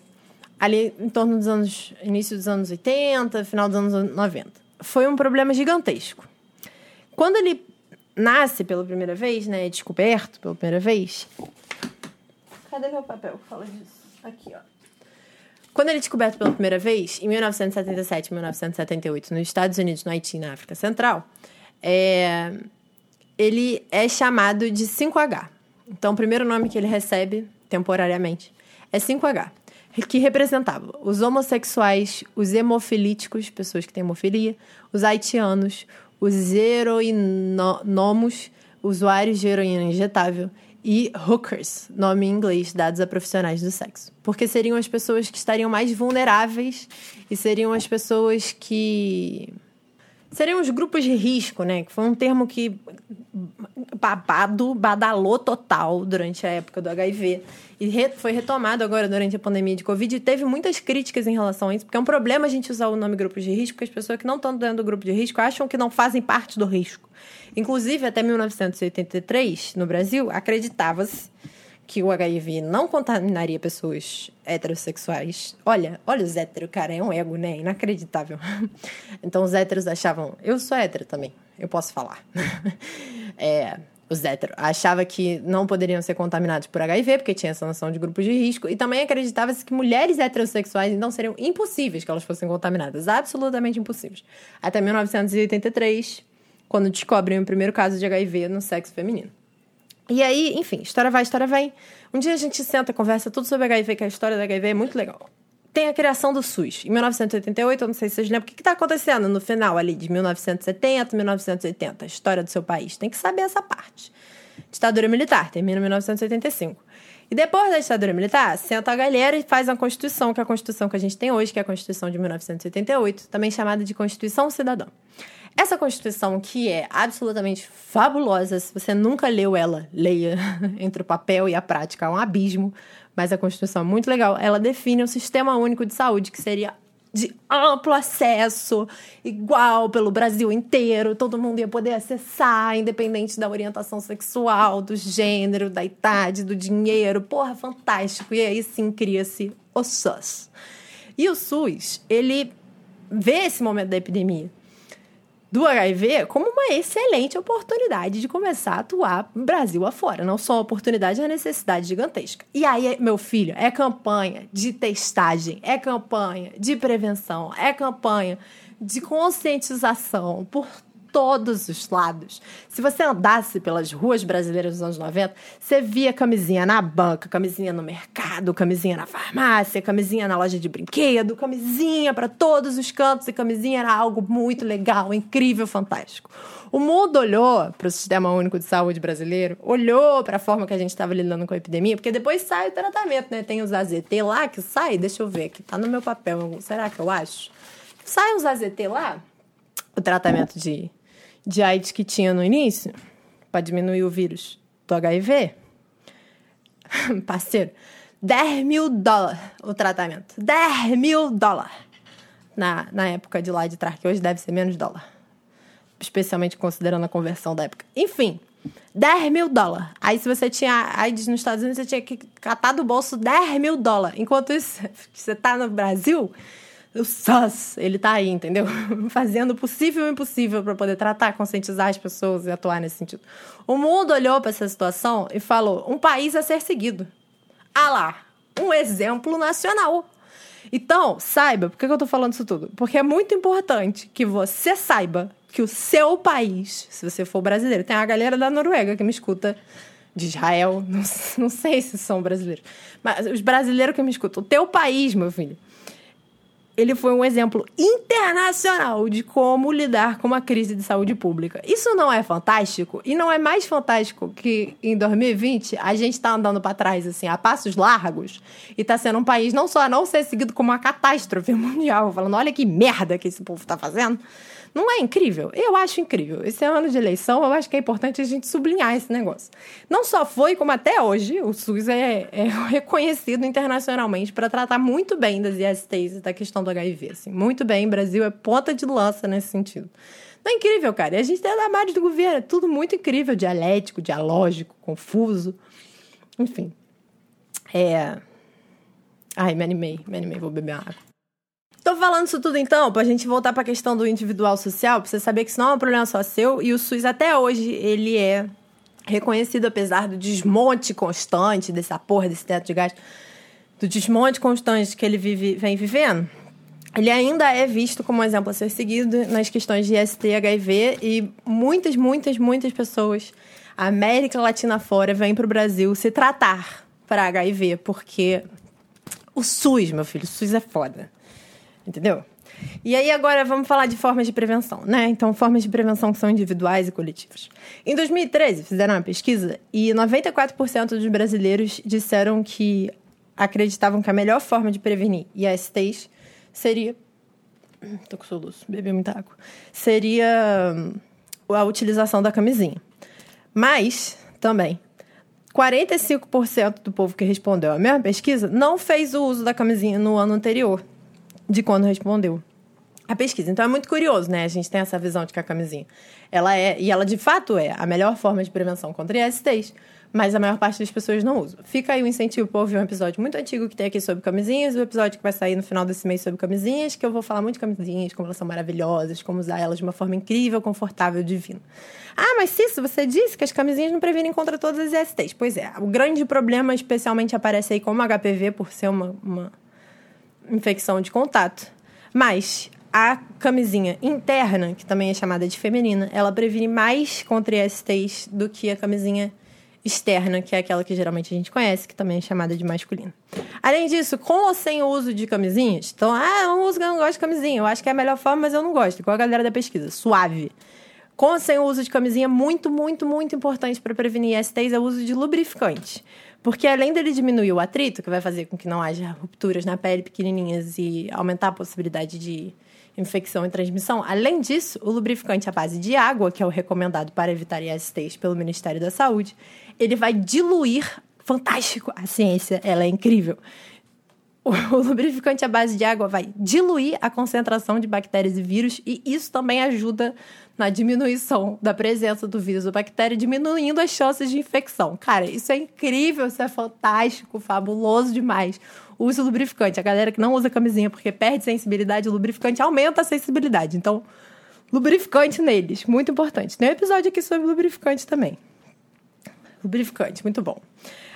Ali em torno dos anos. início dos anos 80, final dos anos 90. Foi um problema gigantesco. Quando ele nasce pela primeira vez, né? É descoberto pela primeira vez. Cadê meu papel? Fala disso. Aqui, ó. Quando ele é descoberto pela primeira vez, em 1977 e 1978, nos Estados Unidos, no Haiti na África Central, é... ele é chamado de 5H. Então, o primeiro nome que ele recebe, temporariamente, é 5H, que representava os homossexuais, os hemofilíticos, pessoas que têm hemofilia, os haitianos, os heroinomos, usuários de heroína injetável, e hookers, nome em inglês, dados a profissionais do sexo. Porque seriam as pessoas que estariam mais vulneráveis e seriam as pessoas que seriam os grupos de risco, né? Que foi um termo que babado, badalou total durante a época do HIV. E re, foi retomado agora durante a pandemia de Covid. E teve muitas críticas em relação a isso, porque é um problema a gente usar o nome grupos de risco, porque as pessoas que não estão dentro do grupo de risco acham que não fazem parte do risco. Inclusive, até 1983, no Brasil, acreditava-se que o HIV não contaminaria pessoas heterossexuais. Olha, olha os héteros, cara, é um ego, né? Inacreditável. <laughs> Então os héteros achavam, eu sou hétero também, eu posso falar. <laughs> É, os héteros achavam que não poderiam ser contaminados por HIV, porque tinha essa noção de grupos de risco, e também acreditava-se que mulheres heterossexuais então seriam impossíveis que elas fossem contaminadas, absolutamente impossíveis. Até 1983, quando descobrem o primeiro caso de HIV no sexo feminino. E aí, enfim, história vai, história vem. Um dia a gente senta, conversa tudo sobre HIV, que a história da HIV é muito legal. Tem a criação do SUS. Em 1988, eu não sei se vocês lembram, o que está acontecendo no final ali de 1970, 1980, a história do seu país. Tem que saber essa parte. Ditadura militar, termina em 1985. E depois da ditadura militar, senta a galera e faz a Constituição, que é a Constituição que a gente tem hoje, que é a Constituição de 1988, também chamada de Constituição Cidadã. Essa Constituição, que é absolutamente fabulosa, se você nunca leu ela, leia <laughs> entre o papel e a prática, há um abismo. mas a Constituição é muito legal. Ela define um sistema único de saúde que seria de amplo acesso, igual pelo Brasil inteiro, todo mundo ia poder acessar, independente da orientação sexual, do gênero, da idade, do dinheiro. Porra, fantástico. E aí sim cria-se o SUS. E o SUS, ele vê esse momento da epidemia do HIV como uma excelente oportunidade de começar a atuar Brasil afora. Não só uma oportunidade, é uma necessidade gigantesca. E aí, meu filho, é campanha de testagem, é campanha de prevenção, é campanha de conscientização por todos os lados. Se você andasse pelas ruas brasileiras dos anos 90, você via camisinha na banca, camisinha no mercado, camisinha na farmácia, camisinha na loja de brinquedo, camisinha para todos os cantos e camisinha era algo muito legal, incrível, fantástico. O mundo olhou para o Sistema Único de Saúde brasileiro, olhou para a forma que a gente estava lidando com a epidemia, porque depois sai o tratamento, né? Tem os AZT lá que sai, deixa eu ver aqui, tá no meu papel, será que eu acho? Sai uns AZT lá, o tratamento de de AIDS que tinha no início, para diminuir o vírus do HIV, <laughs> parceiro, 10 mil dólares o tratamento. 10 mil dólares. Na, na época de lá de trás, que hoje deve ser menos dólar. Especialmente considerando a conversão da época. Enfim, 10 mil dólares. Aí, se você tinha AIDS nos Estados Unidos, você tinha que catar do bolso 10 mil dólares. Enquanto isso, <laughs> você tá no Brasil, o SUS, ele tá aí, entendeu? <laughs> Fazendo o possível e o impossível para poder tratar, conscientizar as pessoas e atuar nesse sentido. O mundo olhou para essa situação e falou: um país a ser seguido. Ah lá, um exemplo nacional. Então, saiba, por que eu tô falando isso tudo? Porque é muito importante que você saiba que o seu país, se você for brasileiro, tem a galera da Noruega que me escuta, de Israel, não, <laughs> não sei se são brasileiros, mas os brasileiros que me escutam, o teu país, meu filho ele foi um exemplo internacional de como lidar com uma crise de saúde pública. Isso não é fantástico? E não é mais fantástico que em 2020 a gente está andando para trás, assim, a passos largos, e está sendo um país não só a não ser seguido como uma catástrofe <laughs> mundial, falando, olha que merda que esse povo está fazendo, não é incrível? Eu acho incrível. Esse é ano de eleição, eu acho que é importante a gente sublinhar esse negócio. Não só foi, como até hoje, o SUS é, é <laughs> reconhecido internacionalmente para tratar muito bem das ISTs e da questão do HIV. Assim. Muito bem, o Brasil é ponta de lança nesse sentido. Não é incrível, cara. E a gente tem a margem do governo, é tudo muito incrível, dialético, dialógico, confuso. Enfim. É. Ai, me animei, me animei, vou beber água. Tô falando isso tudo então, pra gente voltar pra questão do individual social, pra você saber que isso não é um problema só seu, e o SUS até hoje, ele é reconhecido, apesar do desmonte constante dessa porra desse teto de gás, do desmonte constante que ele vive, vem vivendo, ele ainda é visto como um exemplo a ser seguido nas questões de IST e HIV, e muitas, muitas, muitas pessoas, América Latina fora, vêm pro Brasil se tratar para HIV, porque o SUS, meu filho, o SUS é foda. Entendeu? E aí agora vamos falar de formas de prevenção, né? Então, formas de prevenção que são individuais e coletivas. Em 2013, fizeram uma pesquisa e 94% dos brasileiros disseram que acreditavam que a melhor forma de prevenir ISTs seria tô com soluço, bebi muita água. Seria hum, a utilização da camisinha. Mas, também, 45% do povo que respondeu a mesma pesquisa não fez o uso da camisinha no ano anterior de quando respondeu a pesquisa. Então é muito curioso, né? A gente tem essa visão de que a camisinha, ela é, e ela de fato é, a melhor forma de prevenção contra ISTs, mas a maior parte das pessoas não usa. Fica aí o incentivo para ouvir um episódio muito antigo que tem aqui sobre camisinhas, o episódio que vai sair no final desse mês sobre camisinhas, que eu vou falar muito de camisinhas, como elas são maravilhosas, como usar elas de uma forma incrível, confortável, divina. Ah, mas Cício, você disse que as camisinhas não previnem contra todas as ISTs. Pois é, o grande problema especialmente aparece aí como HPV, por ser uma, uma infecção de contato. Mas a camisinha interna, que também é chamada de feminina, ela previne mais contra ISTs do que a camisinha externa, que é aquela que geralmente a gente conhece, que também é chamada de masculina. Além disso, com ou sem o uso de camisinhas, então, ah, eu não uso, eu não gosto de camisinha, eu acho que é a melhor forma, mas eu não gosto, igual a galera da pesquisa, suave. Com ou sem o uso de camisinha, muito, muito, muito importante para prevenir ISTs é o uso de lubrificante. Porque além dele diminuir o atrito, que vai fazer com que não haja rupturas na pele pequenininhas e aumentar a possibilidade de infecção e transmissão, além disso, o lubrificante à base de água, que é o recomendado para evitar ISTs pelo Ministério da Saúde, ele vai diluir fantástico. A ciência, ela é incrível. <laughs> O, lubrificante à base de água vai diluir a concentração de bactérias e vírus e isso também ajuda na diminuição da presença do vírus ou bactéria, diminuindo as chances de infecção. Cara, isso é incrível, isso é fantástico, fabuloso demais. Use o lubrificante. A galera que não usa camisinha porque perde sensibilidade, o lubrificante aumenta a sensibilidade. Então, lubrificante neles, muito importante. Tem um episódio aqui sobre lubrificante também. Lubrificante, muito bom.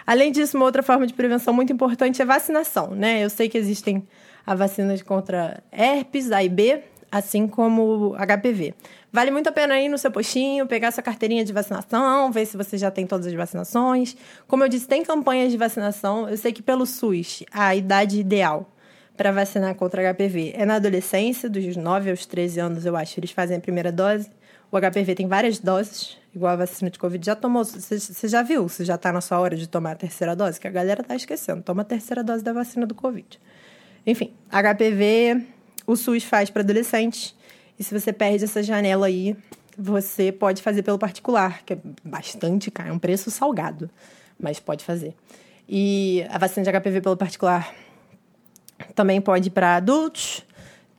Além disso, uma outra forma de prevenção muito importante é vacinação, né? Eu sei que existem a vacina contra herpes, A e B, assim como HPV. Vale muito a pena ir no seu postinho, pegar sua carteirinha de vacinação, ver se você já tem todas as vacinações. Como eu disse, tem campanhas de vacinação. Eu sei que pelo SUS, a idade ideal para vacinar contra HPV é na adolescência, dos 9 aos 13 anos, eu acho, eles fazem a primeira dose. O HPV tem várias doses, igual a vacina de Covid. Já tomou? Você já viu? Você já está na sua hora de tomar a terceira dose? Que a galera tá esquecendo. Toma a terceira dose da vacina do Covid. Enfim, HPV o SUS faz para adolescentes. E se você perde essa janela aí, você pode fazer pelo particular, que é bastante caro, é um preço salgado, mas pode fazer. E a vacina de HPV pelo particular também pode para adultos.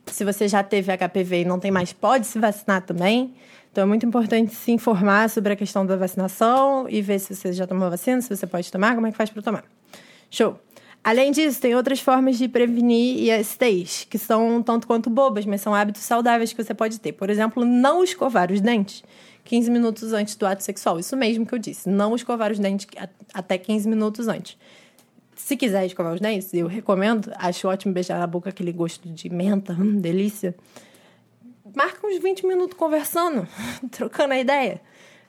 Se você já teve HPV e não tem mais, pode se vacinar também. Então é muito importante se informar sobre a questão da vacinação e ver se você já tomou vacina, se você pode tomar, como é que faz para tomar. Show! Além disso, tem outras formas de prevenir ISTs, que são tanto quanto bobas, mas são hábitos saudáveis que você pode ter. Por exemplo, não escovar os dentes 15 minutos antes do ato sexual. Isso mesmo que eu disse, não escovar os dentes até 15 minutos antes. Se quiser escovar os dentes, eu recomendo. Acho ótimo beijar na boca aquele gosto de menta, hum, delícia. Marca uns 20 minutos conversando, <laughs> trocando a ideia.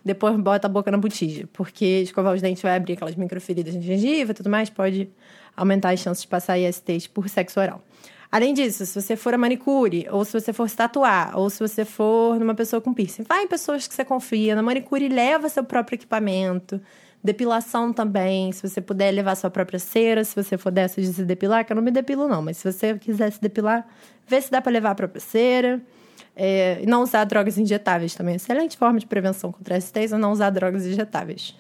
Depois bota a boca na botija, porque escovar os dentes vai abrir aquelas microferidas de gengiva e tudo mais, pode aumentar as chances de passar ISTs por sexo oral. Além disso, se você for a manicure, ou se você for se tatuar, ou se você for numa pessoa com piercing, vai em pessoas que você confia. Na manicure, leva seu próprio equipamento. Depilação também, se você puder levar sua própria cera, se você for dessa de se depilar, que eu não me depilo não, mas se você quiser se depilar, vê se dá para levar a própria cera. É, não usar drogas injetáveis também. Excelente forma de prevenção contra STs é não usar drogas injetáveis.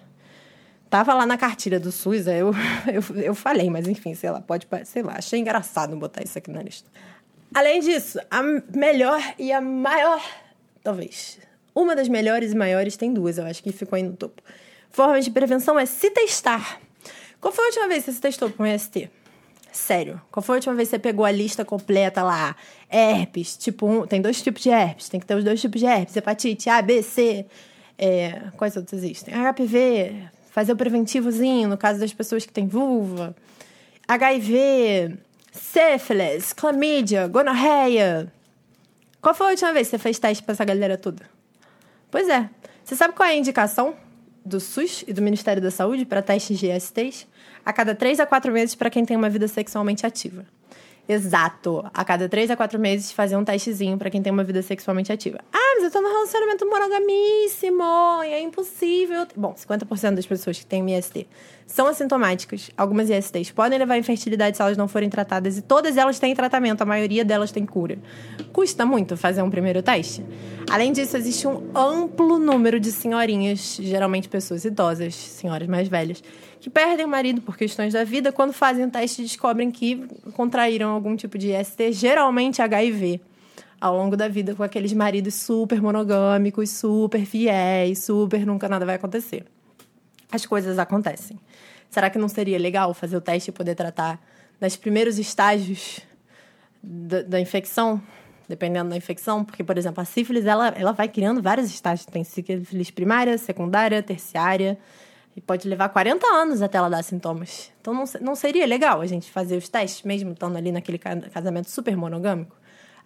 Tava lá na cartilha do SUS, eu, <laughs> eu, eu falei, mas enfim, sei lá, pode, sei lá, achei engraçado botar isso aqui na lista. Além disso, a melhor e a maior, talvez, uma das melhores e maiores, tem duas, eu acho que ficou aí no topo. Forma de prevenção é se testar. Qual foi a última vez que você se testou com um ST? Sério, qual foi a última vez que você pegou a lista completa lá? Herpes, tipo um, tem dois tipos de herpes, tem que ter os dois tipos de herpes, hepatite A, B, C, é, quais outros existem? HPV, fazer o preventivozinho no caso das pessoas que têm vulva, HIV, sífilis, clamídia, gonorreia. Qual foi a última vez que você fez teste para essa galera toda? Pois é. Você sabe qual é a indicação do SUS e do Ministério da Saúde para testes de STs? A cada 3 a 4 meses para quem tem uma vida sexualmente ativa. Exato. A cada 3 a 4 meses fazer um testezinho para quem tem uma vida sexualmente ativa. Ah, mas eu tô num relacionamento monogamíssimo e é impossível. Bom, 50% das pessoas que têm IST são assintomáticas. Algumas ISTs podem levar à infertilidade se elas não forem tratadas e todas elas têm tratamento, a maioria delas tem cura. Custa muito fazer um primeiro teste? Além disso, existe um amplo número de senhorinhas, geralmente pessoas idosas, senhoras mais velhas, que perdem o marido por questões da vida, quando fazem o teste descobrem que contraíram algum tipo de IST, geralmente HIV, ao longo da vida, com aqueles maridos super monogâmicos, super fiéis, super nunca nada vai acontecer. As coisas acontecem. Será que não seria legal fazer o teste e poder tratar nos primeiros estágios da, da infecção? dependendo da infecção, porque, por exemplo, a sífilis, ela, ela vai criando vários estágios. Tem sífilis primária, secundária, terciária, e pode levar 40 anos até ela dar sintomas. Então, não, não seria legal a gente fazer os testes, mesmo estando ali naquele casamento super monogâmico?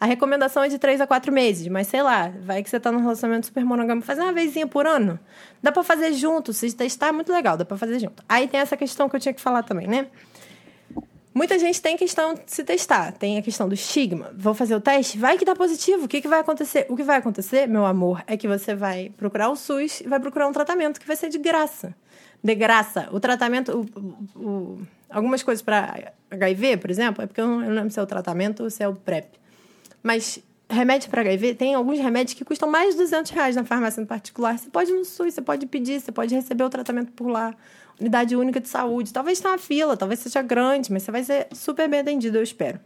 A recomendação é de 3 a 4 meses, mas sei lá, vai que você tá num relacionamento super monogâmico, fazer uma vezinha por ano. Dá para fazer junto, se testar é muito legal, dá para fazer junto. Aí tem essa questão que eu tinha que falar também, né? Muita gente tem questão de se testar, tem a questão do estigma. Vou fazer o teste, vai que dá positivo, o que, que vai acontecer? O que vai acontecer, meu amor, é que você vai procurar o SUS e vai procurar um tratamento que vai ser de graça de graça. O tratamento, o, o, algumas coisas para HIV, por exemplo, é porque eu não, eu não lembro se é o tratamento ou se é o PrEP. Mas remédio para HIV, tem alguns remédios que custam mais de 200 reais na farmácia em particular. Você pode ir no SUS, você pode pedir, você pode receber o tratamento por lá. unidade única de saúde. Talvez tenha uma fila, talvez seja grande, mas você vai ser super bem atendido, eu espero.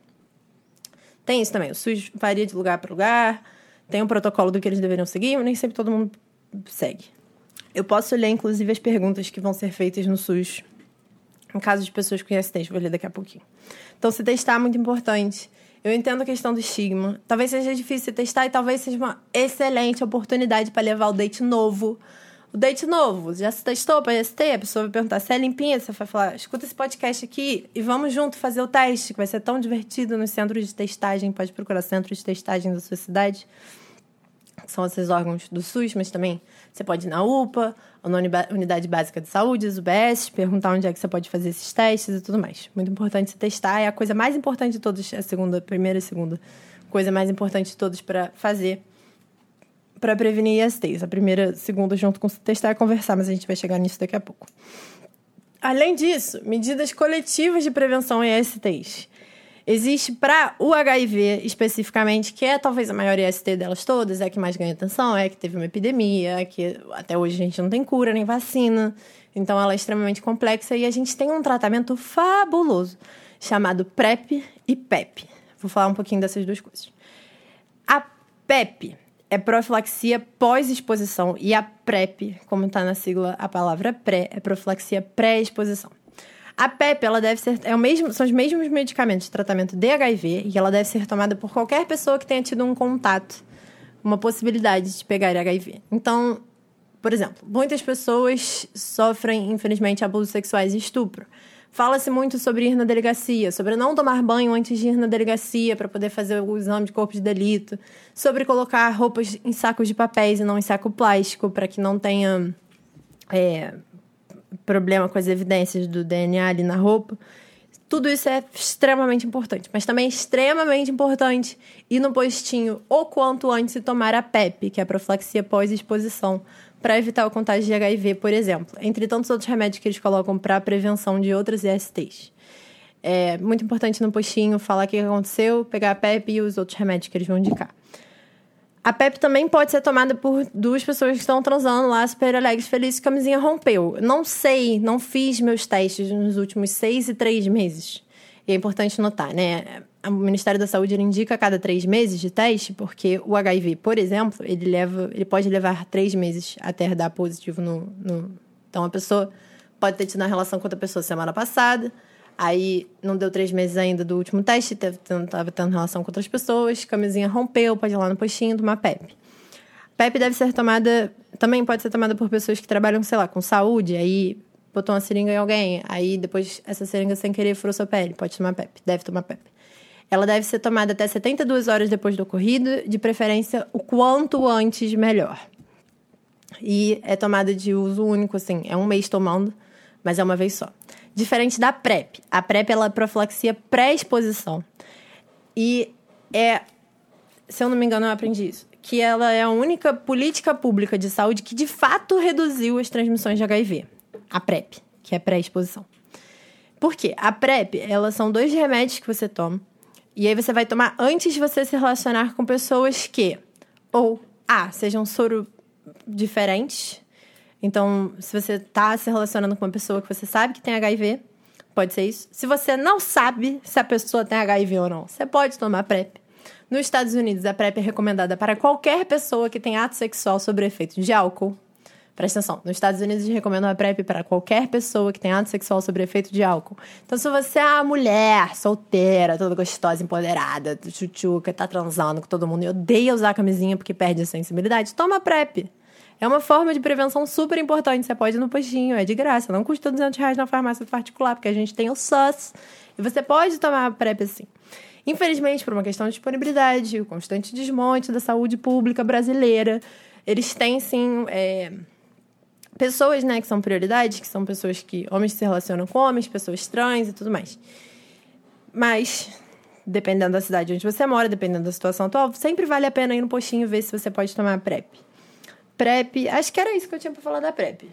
Tem isso também. O SUS varia de lugar para lugar, tem um protocolo do que eles deveriam seguir, mas nem sempre todo mundo segue. Eu posso ler, inclusive, as perguntas que vão ser feitas no SUS, em caso de pessoas com ISTs, vou ler daqui a pouquinho. Então, se testar é muito importante. Eu entendo a questão do estigma. Talvez seja difícil testar e talvez seja uma excelente oportunidade para levar o date novo. O date novo, já se testou para ST? A pessoa vai perguntar se é limpinha, você vai falar, escuta esse podcast aqui e vamos junto fazer o teste, que vai ser tão divertido nos centros de testagem. Pode procurar centros de testagem da sua cidade são esses órgãos do SUS, mas também você pode ir na UPA, ou na Unidade Básica de Saúde, UBS, perguntar onde é que você pode fazer esses testes e tudo mais. Muito importante testar, é a coisa mais importante de todos, a segunda, a primeira e segunda coisa mais importante de todos para fazer para prevenir ISTs. A primeira, segunda, junto com testar, é conversar, mas a gente vai chegar nisso daqui a pouco. Além disso, medidas coletivas de prevenção em ISTs. Existe para o HIV especificamente, que é talvez a maior IST delas todas, é a que mais ganha atenção, é a que teve uma epidemia, é que até hoje a gente não tem cura nem vacina. Então ela é extremamente complexa e a gente tem um tratamento fabuloso chamado PrEP e PEP. Vou falar um pouquinho dessas duas coisas. A PEP é profilaxia pós-exposição e a PrEP, como está na sigla a palavra pré, é profilaxia pré-exposição. A PEP, ela deve ser. É o mesmo, são os mesmos medicamentos de tratamento de HIV e ela deve ser tomada por qualquer pessoa que tenha tido um contato, uma possibilidade de pegar HIV. Então, por exemplo, muitas pessoas sofrem, infelizmente, abusos sexuais e estupro. Fala-se muito sobre ir na delegacia, sobre não tomar banho antes de ir na delegacia para poder fazer o exame de corpo de delito, sobre colocar roupas em sacos de papéis e não em saco plástico para que não tenha é, problema com as evidências do DNA ali na roupa. Tudo isso é extremamente importante, mas também é extremamente importante ir no postinho o quanto antes de tomar a PEP, que é a profilaxia pós-exposição, para evitar o contágio de HIV, por exemplo, entre tantos outros remédios que eles colocam para a prevenção de outras ISTs. É muito importante no postinho falar o que aconteceu, pegar a PEP e os outros remédios que eles vão indicar. A PEP também pode ser tomada por duas pessoas que estão transando lá, super alegres, felizes, camisinha rompeu. Não sei, não fiz meus testes nos últimos seis e três meses. E é importante notar, né? O Ministério da Saúde indica cada três meses de teste, porque o HIV, por exemplo, ele leva, ele pode levar três meses até dar positivo no, no... Então a pessoa pode ter tido uma relação com outra pessoa semana passada, Aí não deu três meses ainda do último teste, teve, tava tendo relação com outras pessoas, camisinha rompeu, pode ir lá no postinho tomar PEP. PEP deve ser tomada, também pode ser tomada por pessoas que trabalham, sei lá, com saúde, aí botou uma seringa em alguém, aí depois essa seringa sem querer furou sua pele, pode tomar PEP, deve tomar PEP. Ela deve ser tomada até 72 horas depois do ocorrido, de preferência o quanto antes melhor. E é tomada de uso único, assim, é um mês tomando, mas é uma vez só. Diferente da PrEP. A PrEP ela é profilaxia pré-exposição. E é, se eu não me engano, eu aprendi isso, que ela é a única política pública de saúde que de fato reduziu as transmissões de HIV. A PrEP, que é pré-exposição. Por quê? A PrEP, elas são dois remédios que você toma. E aí você vai tomar antes de você se relacionar com pessoas que ou A, sejam soro diferentes, então, se você está se relacionando com uma pessoa que você sabe que tem HIV, pode ser isso. Se você não sabe se a pessoa tem HIV ou não, você pode tomar PrEP. Nos Estados Unidos, a PrEP é recomendada para qualquer pessoa que tem ato sexual sob efeito de álcool. Presta atenção, nos Estados Unidos eles recomendam a PrEP para qualquer pessoa que tem ato sexual sob efeito de álcool. Então, se você é uma mulher solteira, toda gostosa, empoderada, chuchuca, tá transando com todo mundo e odeia usar camisinha porque perde a sensibilidade, toma PrEP. É uma forma de prevenção super importante. Você pode ir no postinho, é de graça. Não custa 200 reais na farmácia particular, porque a gente tem o SUS. E você pode tomar a PrEP assim. Infelizmente, por uma questão de disponibilidade, o constante desmonte da saúde pública brasileira, eles têm, sim, é, pessoas né, que são prioridade, que são pessoas que... Homens se relacionam com homens, pessoas trans e tudo mais. Mas, dependendo da cidade onde você mora, dependendo da situação atual, sempre vale a pena ir no postinho ver se você pode tomar PrEP. PrEP. Acho que era isso que eu tinha para falar da PrEP.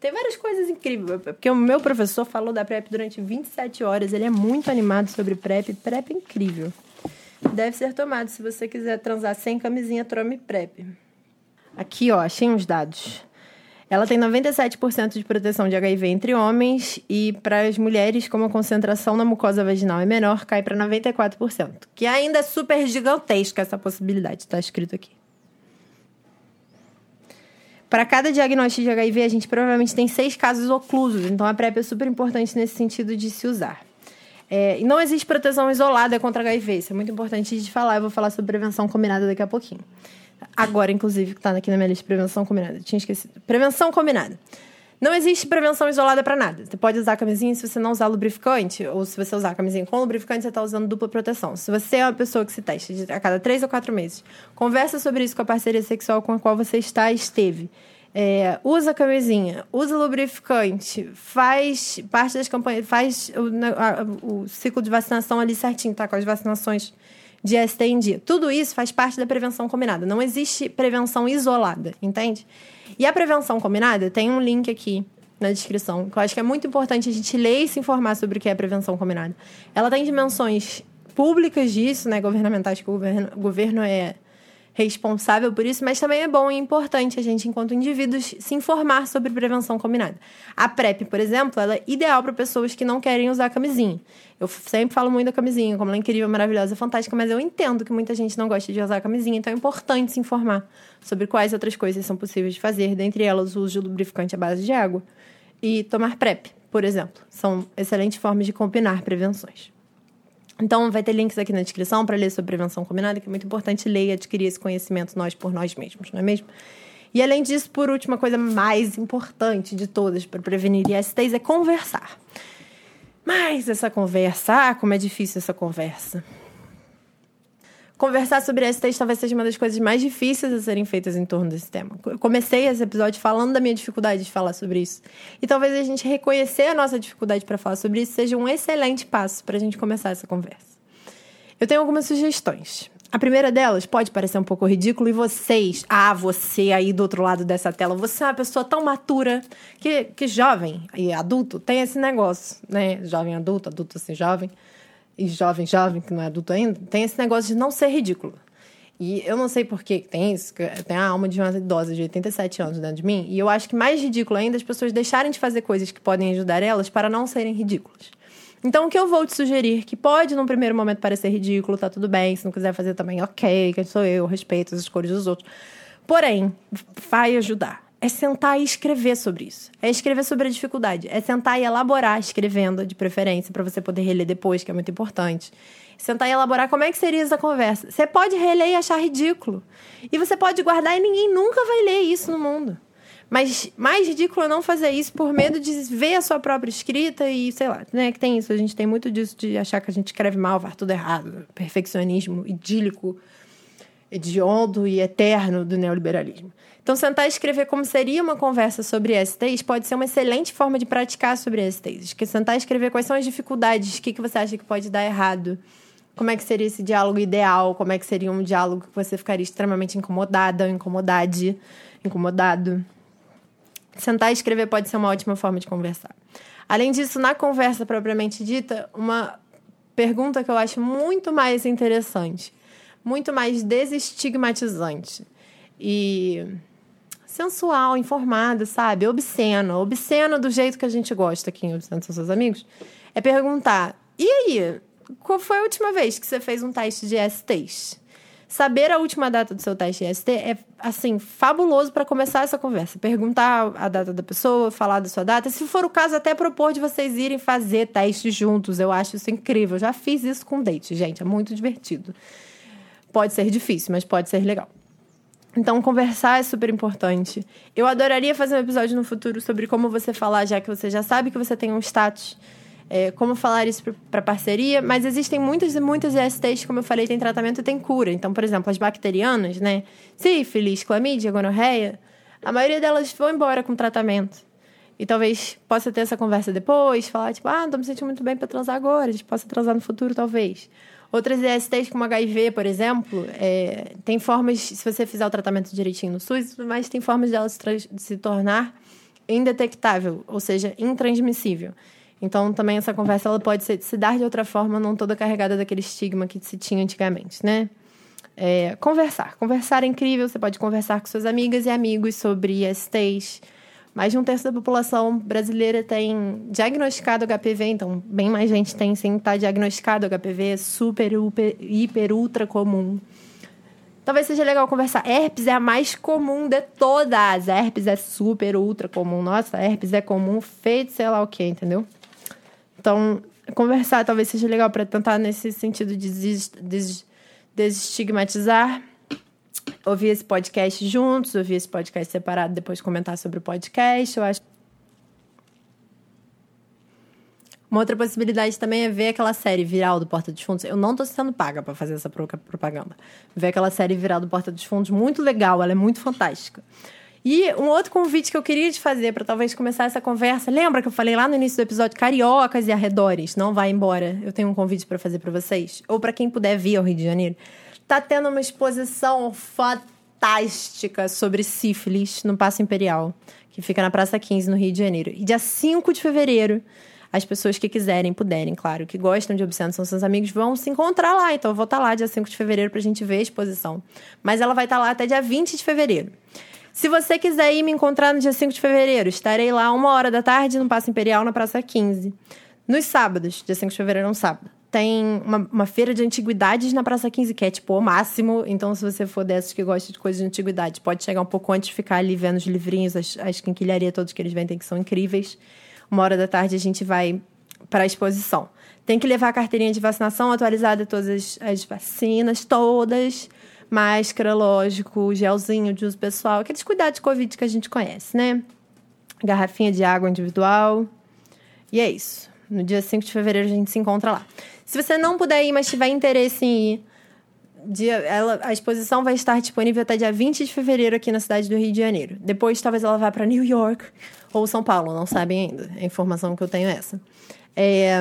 Tem várias coisas incríveis, porque o meu professor falou da PrEP durante 27 horas. Ele é muito animado sobre PrEP. PrEP é incrível. Deve ser tomado. Se você quiser transar sem camisinha, tome PrEP. Aqui, ó, achei uns dados. Ela tem 97% de proteção de HIV entre homens e para as mulheres, como a concentração na mucosa vaginal é menor, cai para 94%. Que ainda é super gigantesca essa possibilidade, está escrito aqui. Para cada diagnóstico de HIV, a gente provavelmente tem seis casos oclusos, então a PrEP é super importante nesse sentido de se usar. É, e não existe proteção isolada contra HIV, isso é muito importante de falar. Eu vou falar sobre prevenção combinada daqui a pouquinho. Agora, inclusive, que está aqui na minha lista, prevenção combinada. Tinha esquecido. Prevenção combinada. Não existe prevenção isolada para nada. Você pode usar camisinha se você não usar lubrificante, ou se você usar camisinha com lubrificante, você está usando dupla proteção. Se você é uma pessoa que se testa a cada três ou quatro meses, conversa sobre isso com a parceria sexual com a qual você está esteve. É, usa camisinha, usa lubrificante, faz parte das campanhas, faz o, a, o ciclo de vacinação ali certinho, tá? Com as vacinações de ST em dia. Tudo isso faz parte da prevenção combinada. Não existe prevenção isolada, entende? E a prevenção combinada tem um link aqui na descrição, que eu acho que é muito importante a gente ler e se informar sobre o que é prevenção combinada. Ela tem dimensões públicas disso, né, governamentais, que o governo, governo é responsável por isso, mas também é bom e importante a gente, enquanto indivíduos, se informar sobre prevenção combinada. A PrEP, por exemplo, ela é ideal para pessoas que não querem usar camisinha. Eu sempre falo muito da camisinha, como ela é incrível, maravilhosa, fantástica, mas eu entendo que muita gente não gosta de usar camisinha, então é importante se informar sobre quais outras coisas são possíveis de fazer, dentre elas o uso de lubrificante à base de água e tomar PrEP, por exemplo. São excelentes formas de combinar prevenções. Então, vai ter links aqui na descrição para ler sobre prevenção combinada, que é muito importante ler e adquirir esse conhecimento nós por nós mesmos, não é mesmo? E além disso, por último, a coisa mais importante de todas para prevenir ISTs é conversar. Mas essa conversa, ah, como é difícil essa conversa. Conversar sobre STs talvez seja uma das coisas mais difíceis a serem feitas em torno desse tema. Eu comecei esse episódio falando da minha dificuldade de falar sobre isso. E talvez a gente reconhecer a nossa dificuldade para falar sobre isso seja um excelente passo para a gente começar essa conversa. Eu tenho algumas sugestões. A primeira delas pode parecer um pouco ridículo e vocês, ah, você aí do outro lado dessa tela, você é uma pessoa tão matura que, que jovem e adulto tem esse negócio, né? Jovem adulto, adulto assim, jovem e jovem, jovem, que não é adulto ainda, tem esse negócio de não ser ridículo. E eu não sei por que tem isso, tem a alma de uma idosa de 87 anos dentro de mim, e eu acho que mais ridículo ainda é as pessoas deixarem de fazer coisas que podem ajudar elas para não serem ridículas. Então, o que eu vou te sugerir, que pode num primeiro momento parecer ridículo, tá tudo bem, se não quiser fazer também, ok, quem sou eu, respeito as escolhas dos outros. Porém, vai ajudar é sentar e escrever sobre isso. É escrever sobre a dificuldade. É sentar e elaborar escrevendo, de preferência, para você poder reler depois, que é muito importante. Sentar e elaborar como é que seria essa conversa. Você pode reler e achar ridículo. E você pode guardar e ninguém nunca vai ler isso no mundo. Mas mais ridículo é não fazer isso por medo de ver a sua própria escrita e, sei lá, né? Que tem isso. A gente tem muito disso de achar que a gente escreve mal, vai tudo errado. Perfeccionismo idílico, hediondo e eterno do neoliberalismo. Então, sentar e escrever como seria uma conversa sobre STs pode ser uma excelente forma de praticar sobre STs. Que sentar e escrever quais são as dificuldades, o que, que você acha que pode dar errado, como é que seria esse diálogo ideal, como é que seria um diálogo que você ficaria extremamente incomodada, incomodade, incomodado. Sentar e escrever pode ser uma ótima forma de conversar. Além disso, na conversa propriamente dita, uma pergunta que eu acho muito mais interessante, muito mais desestigmatizante e sensual, informada, sabe? Obsceno. Obsceno do jeito que a gente gosta aqui em Obsceno são seus amigos. É perguntar: e aí? Qual foi a última vez que você fez um teste de STs? Saber a última data do seu teste de ST é, assim, fabuloso para começar essa conversa. Perguntar a data da pessoa, falar da sua data. Se for o caso, até propor de vocês irem fazer testes juntos. Eu acho isso incrível. Eu já fiz isso com date, gente. É muito divertido. Pode ser difícil, mas pode ser legal. Então, conversar é super importante. Eu adoraria fazer um episódio no futuro sobre como você falar, já que você já sabe que você tem um status. É, como falar isso para parceria, mas existem muitas e muitas ISTs, como eu falei, tem tratamento e tem cura. Então, por exemplo, as bacterianas, né? Sífilis, clamídia, gonorreia, a maioria delas vão embora com tratamento. E talvez possa ter essa conversa depois, falar, tipo, ah, não tô me sentindo muito bem para transar agora, a gente possa transar no futuro, talvez. Outras ISTs, como HIV, por exemplo, é, tem formas, se você fizer o tratamento direitinho no SUS, mas tem formas de ela se, se tornar indetectável, ou seja, intransmissível. Então, também essa conversa ela pode ser, se dar de outra forma, não toda carregada daquele estigma que se tinha antigamente, né? É, conversar. Conversar é incrível. Você pode conversar com suas amigas e amigos sobre ISTs, mais de um terço da população brasileira tem diagnosticado HPV, então bem mais gente tem sim tá diagnosticado HPV, é super, hiper, ultra comum. Talvez seja legal conversar. Herpes é a mais comum de todas. Herpes é super, ultra comum. Nossa, herpes é comum, feito sei lá o que, entendeu? Então, conversar talvez seja legal para tentar nesse sentido de des, des, desestigmatizar ouvir esse podcast juntos, ouvir esse podcast separado, depois comentar sobre o podcast. Eu acho. Uma outra possibilidade também é ver aquela série viral do Porta dos Fundos. Eu não tô sendo paga para fazer essa propaganda. Ver aquela série viral do Porta dos Fundos, muito legal, ela é muito fantástica. E um outro convite que eu queria te fazer para talvez começar essa conversa. Lembra que eu falei lá no início do episódio Cariocas e arredores? Não vai embora. Eu tenho um convite para fazer para vocês, ou para quem puder vir ao Rio de Janeiro tá tendo uma exposição fantástica sobre sífilis no Paço Imperial, que fica na Praça 15, no Rio de Janeiro. E dia 5 de fevereiro, as pessoas que quiserem, puderem, claro, que gostam de Obsceno são seus amigos, vão se encontrar lá. Então eu vou estar tá lá dia 5 de fevereiro pra gente ver a exposição. Mas ela vai estar tá lá até dia 20 de fevereiro. Se você quiser ir me encontrar no dia 5 de fevereiro, estarei lá uma hora da tarde no Paço Imperial, na Praça 15. Nos sábados, dia 5 de fevereiro é um sábado tem uma, uma, feira de antiguidades na Praça 15, que é tipo o máximo. Então, se você for desses que gosta de coisas de antiguidade, pode chegar um pouco antes, ficar ali vendo os livrinhos, as, as quinquilharias todos que eles vendem, que são incríveis. Uma hora da tarde a gente vai para a exposição. Tem que levar a carteirinha de vacinação atualizada, todas as, as vacinas, todas. Máscara, lógico, gelzinho de uso pessoal, aqueles cuidados de Covid que a gente conhece, né? Garrafinha de água individual. E é isso. No dia 5 de fevereiro a gente se encontra lá. Se você não puder ir, mas tiver interesse em ir, dia, ela, a exposição vai estar disponível até dia 20 de fevereiro aqui na cidade do Rio de Janeiro. Depois, talvez ela vá para New York ou São Paulo, não sabem ainda. A informação que eu tenho é essa. É,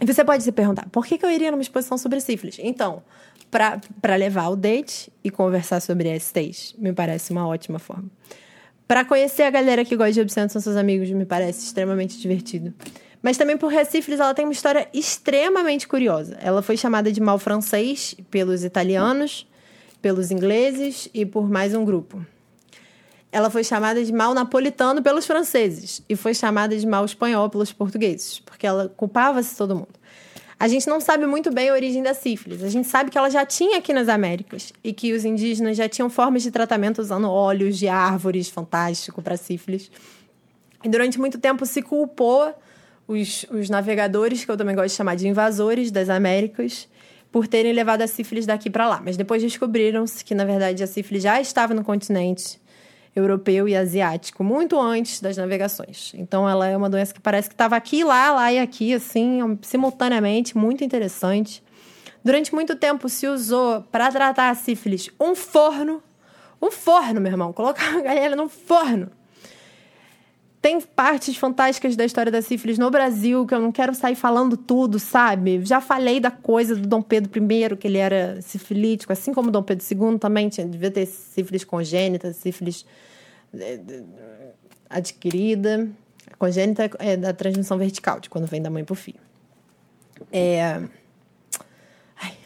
você pode se perguntar, por que, que eu iria numa exposição sobre sífilis? Então, para levar o date e conversar sobre STs, me parece uma ótima forma. Para conhecer a galera que gosta de obscenos são seus amigos, me parece extremamente divertido. Mas também por Recifes ela tem uma história extremamente curiosa. Ela foi chamada de mal francês pelos italianos, pelos ingleses e por mais um grupo. Ela foi chamada de mal napolitano pelos franceses e foi chamada de mal espanhol pelos portugueses, porque ela culpava-se todo mundo. A gente não sabe muito bem a origem da sífilis. A gente sabe que ela já tinha aqui nas Américas e que os indígenas já tinham formas de tratamento usando óleos de árvores, fantástico para sífilis. E durante muito tempo se culpou os, os navegadores, que eu também gosto de chamar de invasores das Américas, por terem levado a sífilis daqui para lá. Mas depois descobriram-se que, na verdade, a sífilis já estava no continente europeu e asiático, muito antes das navegações. Então, ela é uma doença que parece que estava aqui, lá, lá e aqui, assim, simultaneamente, muito interessante. Durante muito tempo se usou para tratar a sífilis um forno. Um forno, meu irmão. Colocar a galera num forno. Tem partes fantásticas da história da sífilis no Brasil que eu não quero sair falando tudo, sabe? Já falei da coisa do Dom Pedro I, que ele era sifilítico, assim como Dom Pedro II também tinha, devia ter sífilis congênita, sífilis eh, adquirida. Congênita é da transmissão vertical, de quando vem da mãe pro filho. É...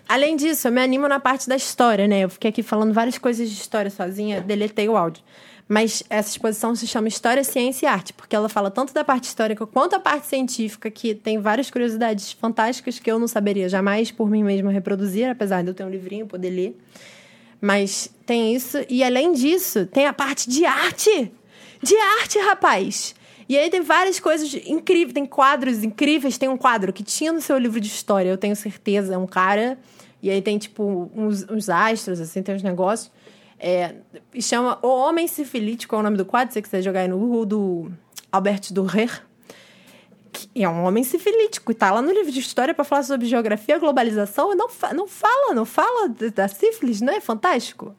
Além disso, eu me animo na parte da história, né? Eu fiquei aqui falando várias coisas de história sozinha, deletei o áudio. Mas essa exposição se chama História, Ciência e Arte, porque ela fala tanto da parte histórica quanto da parte científica, que tem várias curiosidades fantásticas que eu não saberia jamais por mim mesma reproduzir, apesar de eu ter um livrinho poder ler. Mas tem isso, e além disso, tem a parte de arte! De arte, rapaz! E aí tem várias coisas incríveis, tem quadros incríveis. Tem um quadro que tinha no seu livro de história, eu tenho certeza, é um cara. E aí tem, tipo, uns, uns astros, assim, tem uns negócios. É, chama O Homem Sifilítico, é o nome do quadro, se você quiser jogar aí no Google, do Albert Durer. Que é um homem sifilítico e tá lá no livro de história para falar sobre geografia, globalização, e não, fa não fala, não fala da sífilis, não é fantástico?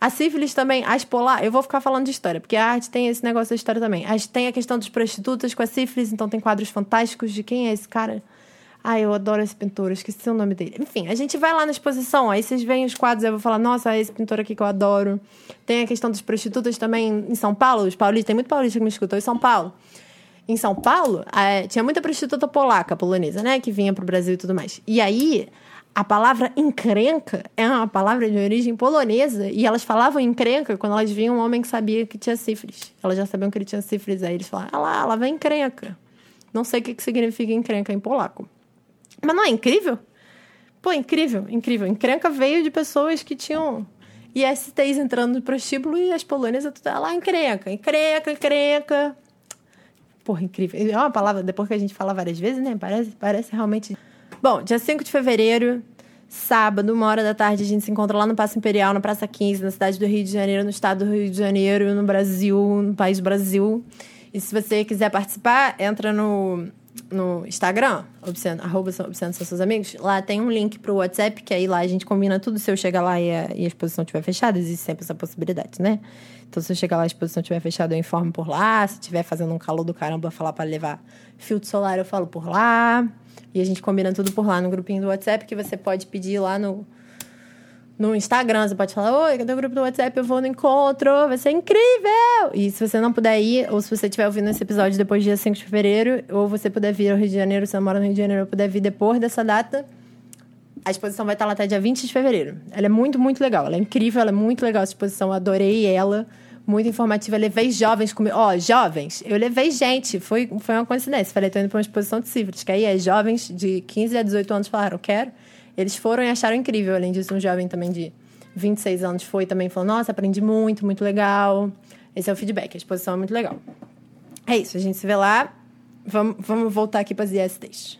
A sífilis também, as polar, eu vou ficar falando de história, porque a arte tem esse negócio da história também. Tem a questão dos prostitutas com a sífilis, então tem quadros fantásticos de quem é esse cara. Ai, eu adoro esse pintor, esqueci o nome dele. Enfim, a gente vai lá na exposição, aí vocês veem os quadros, aí eu vou falar, nossa, é esse pintor aqui que eu adoro. Tem a questão das prostitutas também em São Paulo, os paulistas, tem muito paulista que me escutou em São Paulo. Em São Paulo, é, tinha muita prostituta polaca, polonesa, né, que vinha pro Brasil e tudo mais. E aí, a palavra encrenca é uma palavra de origem polonesa e elas falavam encrenca quando elas viam um homem que sabia que tinha sífilis. Elas já sabiam que ele tinha sífilis, aí eles falavam, ah lá, ela vem encrenca. Não sei o que, que significa encrenca em polaco. Mas não é incrível? Pô, incrível, incrível. Encrenca veio de pessoas que tinham ISTs entrando no prostíbulo e as polonesas tudo ah lá, encrenca, encrenca, encrenca. Porra, incrível. É uma palavra, depois que a gente fala várias vezes, né? Parece, parece realmente Bom, dia 5 de fevereiro, sábado, uma hora da tarde, a gente se encontra lá no Paço Imperial, na Praça 15, na cidade do Rio de Janeiro, no estado do Rio de Janeiro, no Brasil, no país Brasil. E se você quiser participar, entra no, no Instagram, obsceno, arroba obsceno são seus amigos. Lá tem um link pro WhatsApp, que aí lá a gente combina tudo. Se eu chegar lá e a, e a exposição estiver fechada, existe sempre essa possibilidade, né? Então, se eu chegar lá e a exposição estiver fechada, eu informo por lá. Se estiver fazendo um calor do caramba, falar para levar filtro solar, eu falo por lá. E a gente combina tudo por lá no grupinho do WhatsApp, que você pode pedir lá no, no Instagram. Você pode falar, oi, cadê o grupo do WhatsApp? Eu vou no encontro, vai ser incrível! E se você não puder ir, ou se você estiver ouvindo esse episódio depois do dia 5 de fevereiro, ou você puder vir ao Rio de Janeiro, se você mora no Rio de Janeiro, ou puder vir depois dessa data, a exposição vai estar lá até dia 20 de fevereiro. Ela é muito, muito legal. Ela é incrível, ela é muito legal essa exposição. Adorei ela muito informativa. Eu levei jovens comigo. Ó, oh, jovens, eu levei gente. Foi, foi uma coincidência. Falei, tô indo para uma exposição de sífilis, que aí é jovens de 15 a 18 anos falaram, quero. Eles foram e acharam incrível. Além disso, um jovem também de 26 anos foi também falou, nossa, aprendi muito, muito legal. Esse é o feedback. A exposição é muito legal. É isso, a gente se vê lá. Vamos, vamos voltar aqui para as ISTs.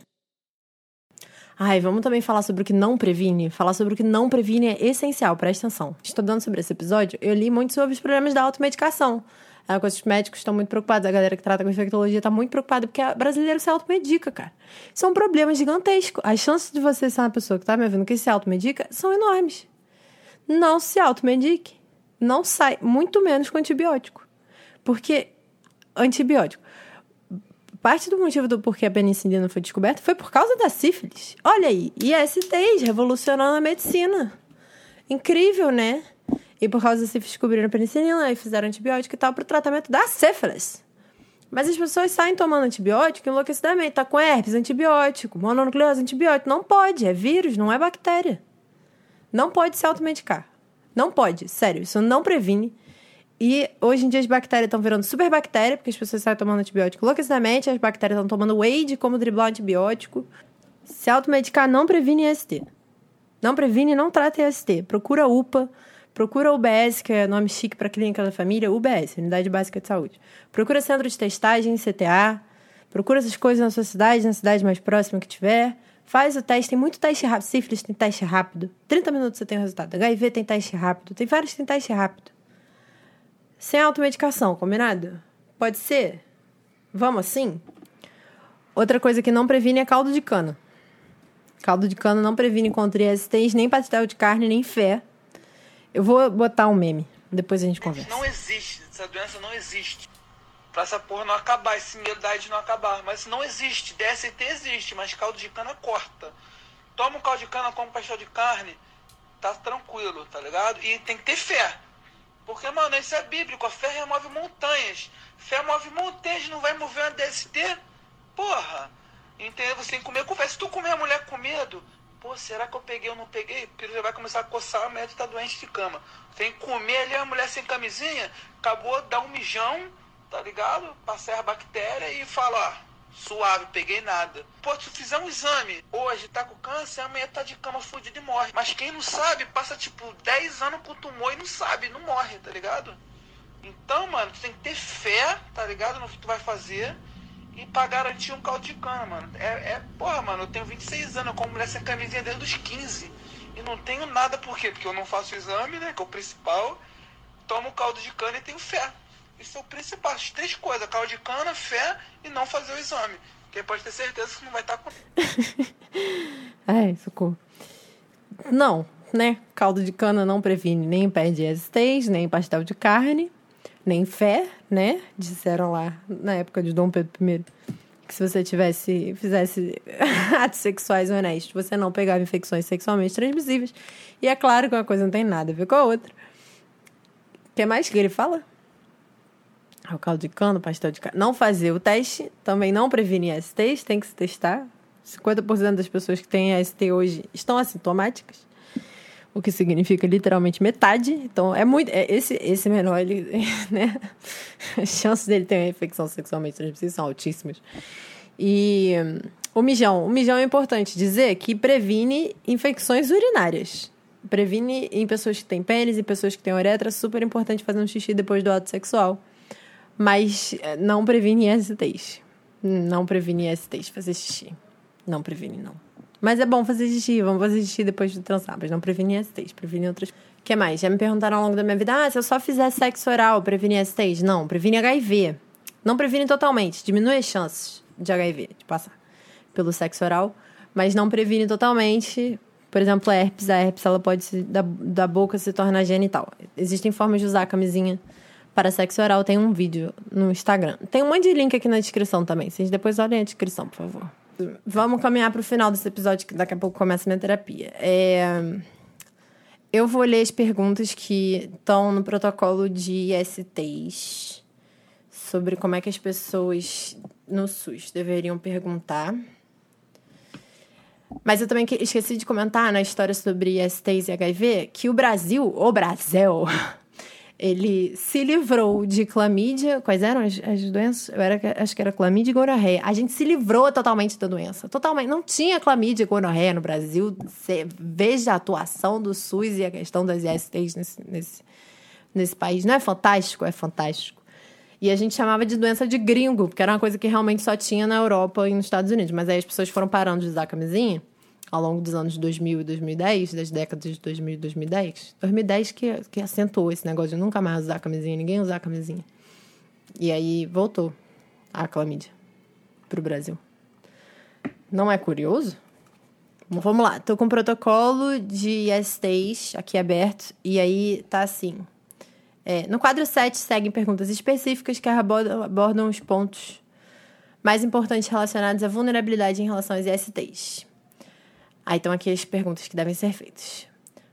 Ai, vamos também falar sobre o que não previne? Falar sobre o que não previne é essencial, presta atenção. Estudando sobre esse episódio, eu li muito sobre os problemas da automedicação. É que os médicos estão muito preocupados, a galera que trata com infectologia está muito preocupada, porque a brasileiro se automedica, cara. Isso é um problema gigantesco. As chances de você ser uma pessoa que está me ouvindo que se automedica são enormes. Não se automedique. Não sai, muito menos com antibiótico. Porque antibiótico Parte do motivo do porquê a penicilina foi descoberta foi por causa da sífilis. Olha aí, ISTs revolucionando a medicina. Incrível, né? E por causa sífilis descobriram a penicilina e fizeram antibiótico e tal para o tratamento da sífilis. Mas as pessoas saem tomando antibiótico enlouquecidamente. Tá com herpes, antibiótico, mononucleose, antibiótico. Não pode, é vírus, não é bactéria. Não pode se automedicar. Não pode, sério, isso não previne e hoje em dia as bactérias estão virando super bactéria, porque as pessoas saem tomando antibiótico enlouquecidamente, as bactérias estão tomando whey de como driblar antibiótico. Se automedicar não previne IST. Não previne não trata IST. Procura UPA, procura UBS, que é nome chique para clínica da família, UBS, Unidade Básica de Saúde. Procura centro de testagem, CTA. Procura essas coisas na sua cidade, na cidade mais próxima que tiver. Faz o teste, tem muito teste rápido. Sífilis tem teste rápido. 30 minutos você tem o resultado. HIV tem teste rápido. Tem vários que tem teste rápido. Sem automedicação, combinado? Pode ser? Vamos assim? Outra coisa que não previne é caldo de cana. Caldo de cana não previne contra ISTs, nem pastel de carne, nem fé. Eu vou botar um meme. Depois a gente conversa. Não existe. Essa doença não existe. Pra essa porra não acabar, esse medo da não acabar. Mas não existe. DST existe, mas caldo de cana corta. Toma um caldo de cana, come pastel de carne. Tá tranquilo, tá ligado? E tem que ter fé. Porque, mano, isso é bíblico. A fé remove montanhas. Fé move montanhas, não vai mover uma DST? Porra. Entendeu? Você tem que comer com fé. Se tu comer a mulher com medo, pô, será que eu peguei ou não peguei? Porque você vai começar a coçar, a mulher tá doente de cama. Tem que comer ali a mulher sem camisinha, acabou, dá um mijão, tá ligado? Passar a bactéria e fala, ó suave, peguei nada. Pô, se fizer um exame hoje, tá com câncer, amanhã tá de cama fudido e morre. Mas quem não sabe, passa tipo 10 anos com tumor e não sabe, não morre, tá ligado? Então, mano, tu tem que ter fé, tá ligado? No que tu vai fazer e pra garantir um caldo de cana, mano. É, é, porra, mano, eu tenho 26 anos, eu como sem camisinha desde os 15. E não tenho nada, por quê? Porque eu não faço exame, né? Que é o principal. Tomo caldo de cana e tenho fé. Isso é o principal. As três coisas: caldo de cana, fé e não fazer o exame. Porque pode ter certeza que não vai estar com. <laughs> Ai, socorro. Não, né? Caldo de cana não previne nem impede STs, nem pastel de carne, nem fé, né? Disseram lá na época de Dom Pedro I que se você tivesse fizesse <laughs> atos sexuais honestos, você não pegava infecções sexualmente transmissíveis. E é claro que uma coisa não tem nada a ver com a outra. O que mais que ele fala? o caldo de cana, pastel de cana. Não fazer o teste, também não prevenir STs, tem que se testar. 50% das pessoas que têm AST hoje estão assintomáticas, o que significa literalmente metade. Então, é muito. É, esse, esse menor, ele, <laughs> né? As chances dele ter uma infecção sexualmente transmissível são altíssimas. E o mijão. O mijão é importante dizer que previne infecções urinárias. Previne em pessoas que têm pênis e pessoas que têm uretra. Super importante fazer um xixi depois do ato sexual. Mas eh, não previne STs. Não previne STs fazer xixi. Não previne, não. Mas é bom fazer xixi. Vamos fazer xixi depois de transar. Mas não previne STs. Previne outras O que mais? Já me perguntaram ao longo da minha vida. Ah, se eu só fizer sexo oral, previne STs? Não, previne HIV. Não previne totalmente. Diminui as chances de HIV, de passar pelo sexo oral. Mas não previne totalmente. Por exemplo, a herpes. A herpes, ela pode, se, da, da boca, se tornar genital. Existem formas de usar a camisinha para sexo oral, tem um vídeo no Instagram. Tem um monte de link aqui na descrição também. Vocês depois olhem a descrição, por favor. Vamos caminhar para o final desse episódio, que daqui a pouco começa minha terapia. É... Eu vou ler as perguntas que estão no protocolo de ISTs sobre como é que as pessoas no SUS deveriam perguntar. Mas eu também esqueci de comentar na história sobre ISTs e HIV que o Brasil, o Brasil, <laughs> ele se livrou de clamídia. Quais eram as, as doenças? Eu era, acho que era clamídia e gonorreia. A gente se livrou totalmente da doença. Totalmente. Não tinha clamídia e gonorreia no Brasil. Você veja a atuação do SUS e a questão das ISTs nesse, nesse, nesse país. Não é fantástico? É fantástico. E a gente chamava de doença de gringo, porque era uma coisa que realmente só tinha na Europa e nos Estados Unidos. Mas aí as pessoas foram parando de usar camisinha ao longo dos anos 2000 e 2010, das décadas de 2000 e 2010. 2010 que, que acentuou esse negócio de nunca mais usar camisinha, ninguém usar camisinha. E aí voltou a clamídia pro Brasil. Não é curioso? Vamos lá, tô com o protocolo de ISTs aqui aberto, e aí tá assim. É, no quadro 7 seguem perguntas específicas que abordam, os pontos mais importantes relacionados à vulnerabilidade em relação aos ISTs. Aí estão aqui as perguntas que devem ser feitas.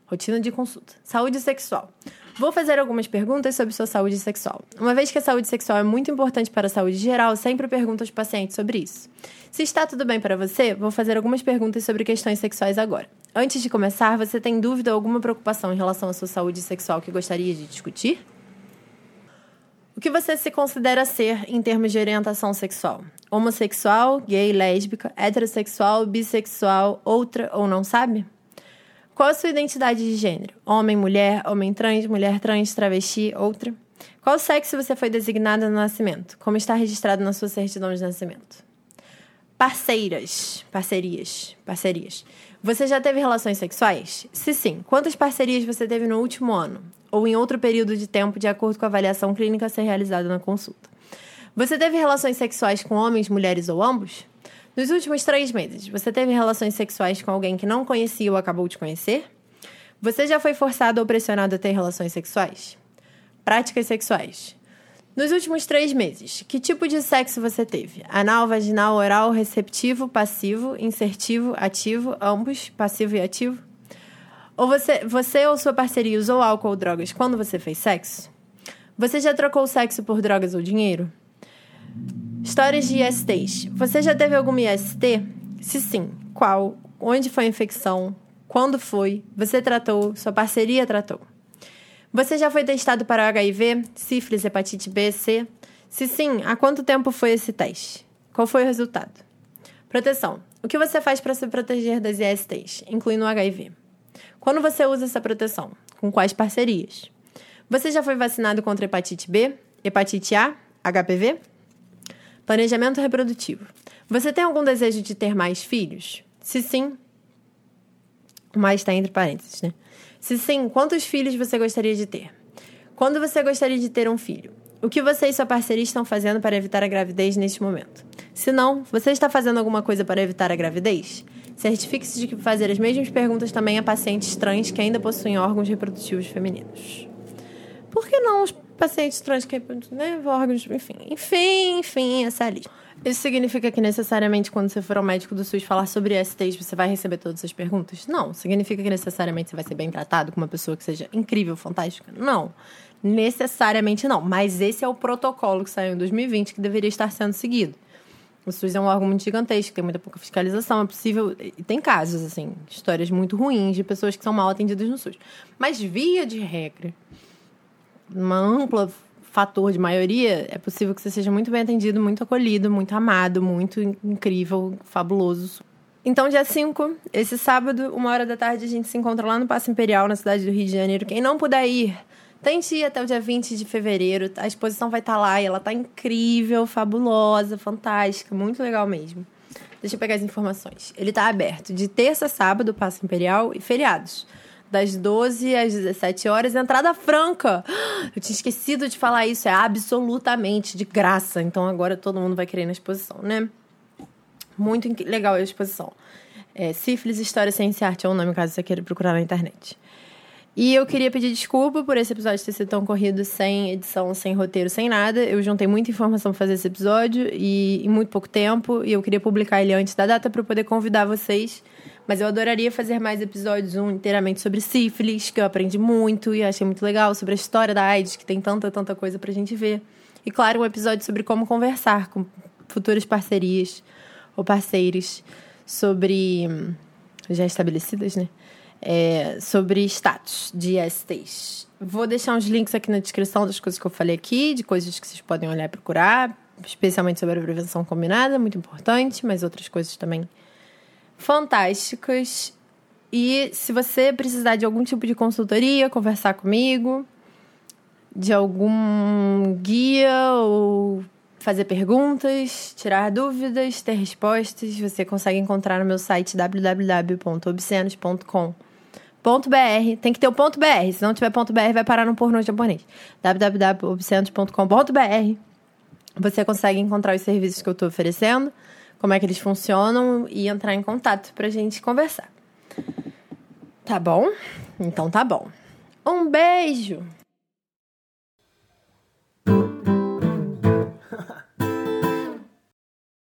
Rotina de consulta. Saúde sexual. Vou fazer algumas perguntas sobre sua saúde sexual. Uma vez que a saúde sexual é muito importante para a saúde geral, sempre pergunto aos pacientes sobre isso. Se está tudo bem para você, vou fazer algumas perguntas sobre questões sexuais agora. Antes de começar, você tem dúvida ou alguma preocupação em relação à sua saúde sexual que gostaria de discutir? O que você se considera ser em termos de orientação sexual? Homossexual, gay, lésbica, heterossexual, bissexual, outra ou não sabe? Qual a sua identidade de gênero? Homem, mulher, homem trans, mulher trans, travesti, outra? Qual sexo você foi designada no nascimento? Como está registrado na sua certidão de nascimento? Parceiras, parcerias, parcerias. Você já teve relações sexuais? Se sim, quantas parcerias você teve no último ano? Ou em outro período de tempo, de acordo com a avaliação clínica a ser realizada na consulta? Você teve relações sexuais com homens, mulheres ou ambos? Nos últimos três meses, você teve relações sexuais com alguém que não conhecia ou acabou de conhecer? Você já foi forçado ou pressionado a ter relações sexuais? Práticas sexuais. Nos últimos três meses, que tipo de sexo você teve? Anal, vaginal, oral, receptivo, passivo, insertivo, ativo, ambos, passivo e ativo? Ou você, você ou sua parceria usou álcool ou drogas quando você fez sexo? Você já trocou sexo por drogas ou dinheiro? Histórias de ISTs. Você já teve alguma IST? Se sim, qual? Onde foi a infecção? Quando foi? Você tratou? Sua parceria tratou? Você já foi testado para HIV, sífilis, hepatite B, C? Se sim, há quanto tempo foi esse teste? Qual foi o resultado? Proteção. O que você faz para se proteger das ISTs, incluindo o HIV? Quando você usa essa proteção? Com quais parcerias? Você já foi vacinado contra hepatite B, hepatite A, HPV? Planejamento reprodutivo. Você tem algum desejo de ter mais filhos? Se sim, mais está entre parênteses, né? Se sim, quantos filhos você gostaria de ter? Quando você gostaria de ter um filho? O que você e sua parceria estão fazendo para evitar a gravidez neste momento? Se não, você está fazendo alguma coisa para evitar a gravidez? Certifique-se de que fazer as mesmas perguntas também a pacientes trans que ainda possuem órgãos reprodutivos femininos. Por que não os pacientes trans que né, órgãos, enfim, enfim, enfim, essa é lista. Isso significa que necessariamente quando você for ao médico do SUS falar sobre STs, você vai receber todas as perguntas? Não. Significa que necessariamente você vai ser bem tratado com uma pessoa que seja incrível, fantástica? Não. Necessariamente não. Mas esse é o protocolo que saiu em 2020 que deveria estar sendo seguido. O SUS é um órgão muito gigantesco, tem muita pouca fiscalização, é possível. E tem casos, assim, histórias muito ruins de pessoas que são mal atendidas no SUS. Mas, via de regra, uma ampla fator de maioria, é possível que você seja muito bem atendido, muito acolhido, muito amado, muito incrível, fabuloso. Então, dia 5, esse sábado, uma hora da tarde, a gente se encontra lá no Passo Imperial, na cidade do Rio de Janeiro. Quem não puder ir, Tente ir até o dia 20 de fevereiro. A exposição vai estar tá lá e ela tá incrível, fabulosa, fantástica, muito legal mesmo. Deixa eu pegar as informações. Ele tá aberto de terça a sábado, Passo Imperial, e feriados. Das 12 às 17 horas, entrada franca. <gasps> Eu tinha esquecido de falar isso, é absolutamente de graça. Então agora todo mundo vai querer ir na exposição, né? Muito legal a exposição. É, Sífilis, História, Ciência e Arte é o nome, caso você queira procurar na internet. E eu queria pedir desculpa por esse episódio ter sido tão corrido, sem edição, sem roteiro, sem nada. Eu juntei muita informação para fazer esse episódio e em muito pouco tempo. E eu queria publicar ele antes da data para poder convidar vocês. Mas eu adoraria fazer mais episódios, um inteiramente sobre sífilis, que eu aprendi muito e achei muito legal, sobre a história da AIDS, que tem tanta, tanta coisa pra gente ver. E claro, um episódio sobre como conversar com futuras parcerias ou parceiros sobre. Hum, já estabelecidas, né? É, sobre status de STs. Vou deixar uns links aqui na descrição das coisas que eu falei aqui, de coisas que vocês podem olhar e procurar, especialmente sobre a prevenção combinada, muito importante, mas outras coisas também fantásticas. E se você precisar de algum tipo de consultoria, conversar comigo, de algum guia ou fazer perguntas, tirar dúvidas, ter respostas, você consegue encontrar no meu site www.obscenos.com Ponto .br, tem que ter o ponto .br, se não tiver ponto .br vai parar no pornô japonês. www.obscentos.com.br Você consegue encontrar os serviços que eu estou oferecendo, como é que eles funcionam e entrar em contato pra gente conversar. Tá bom? Então tá bom. Um beijo!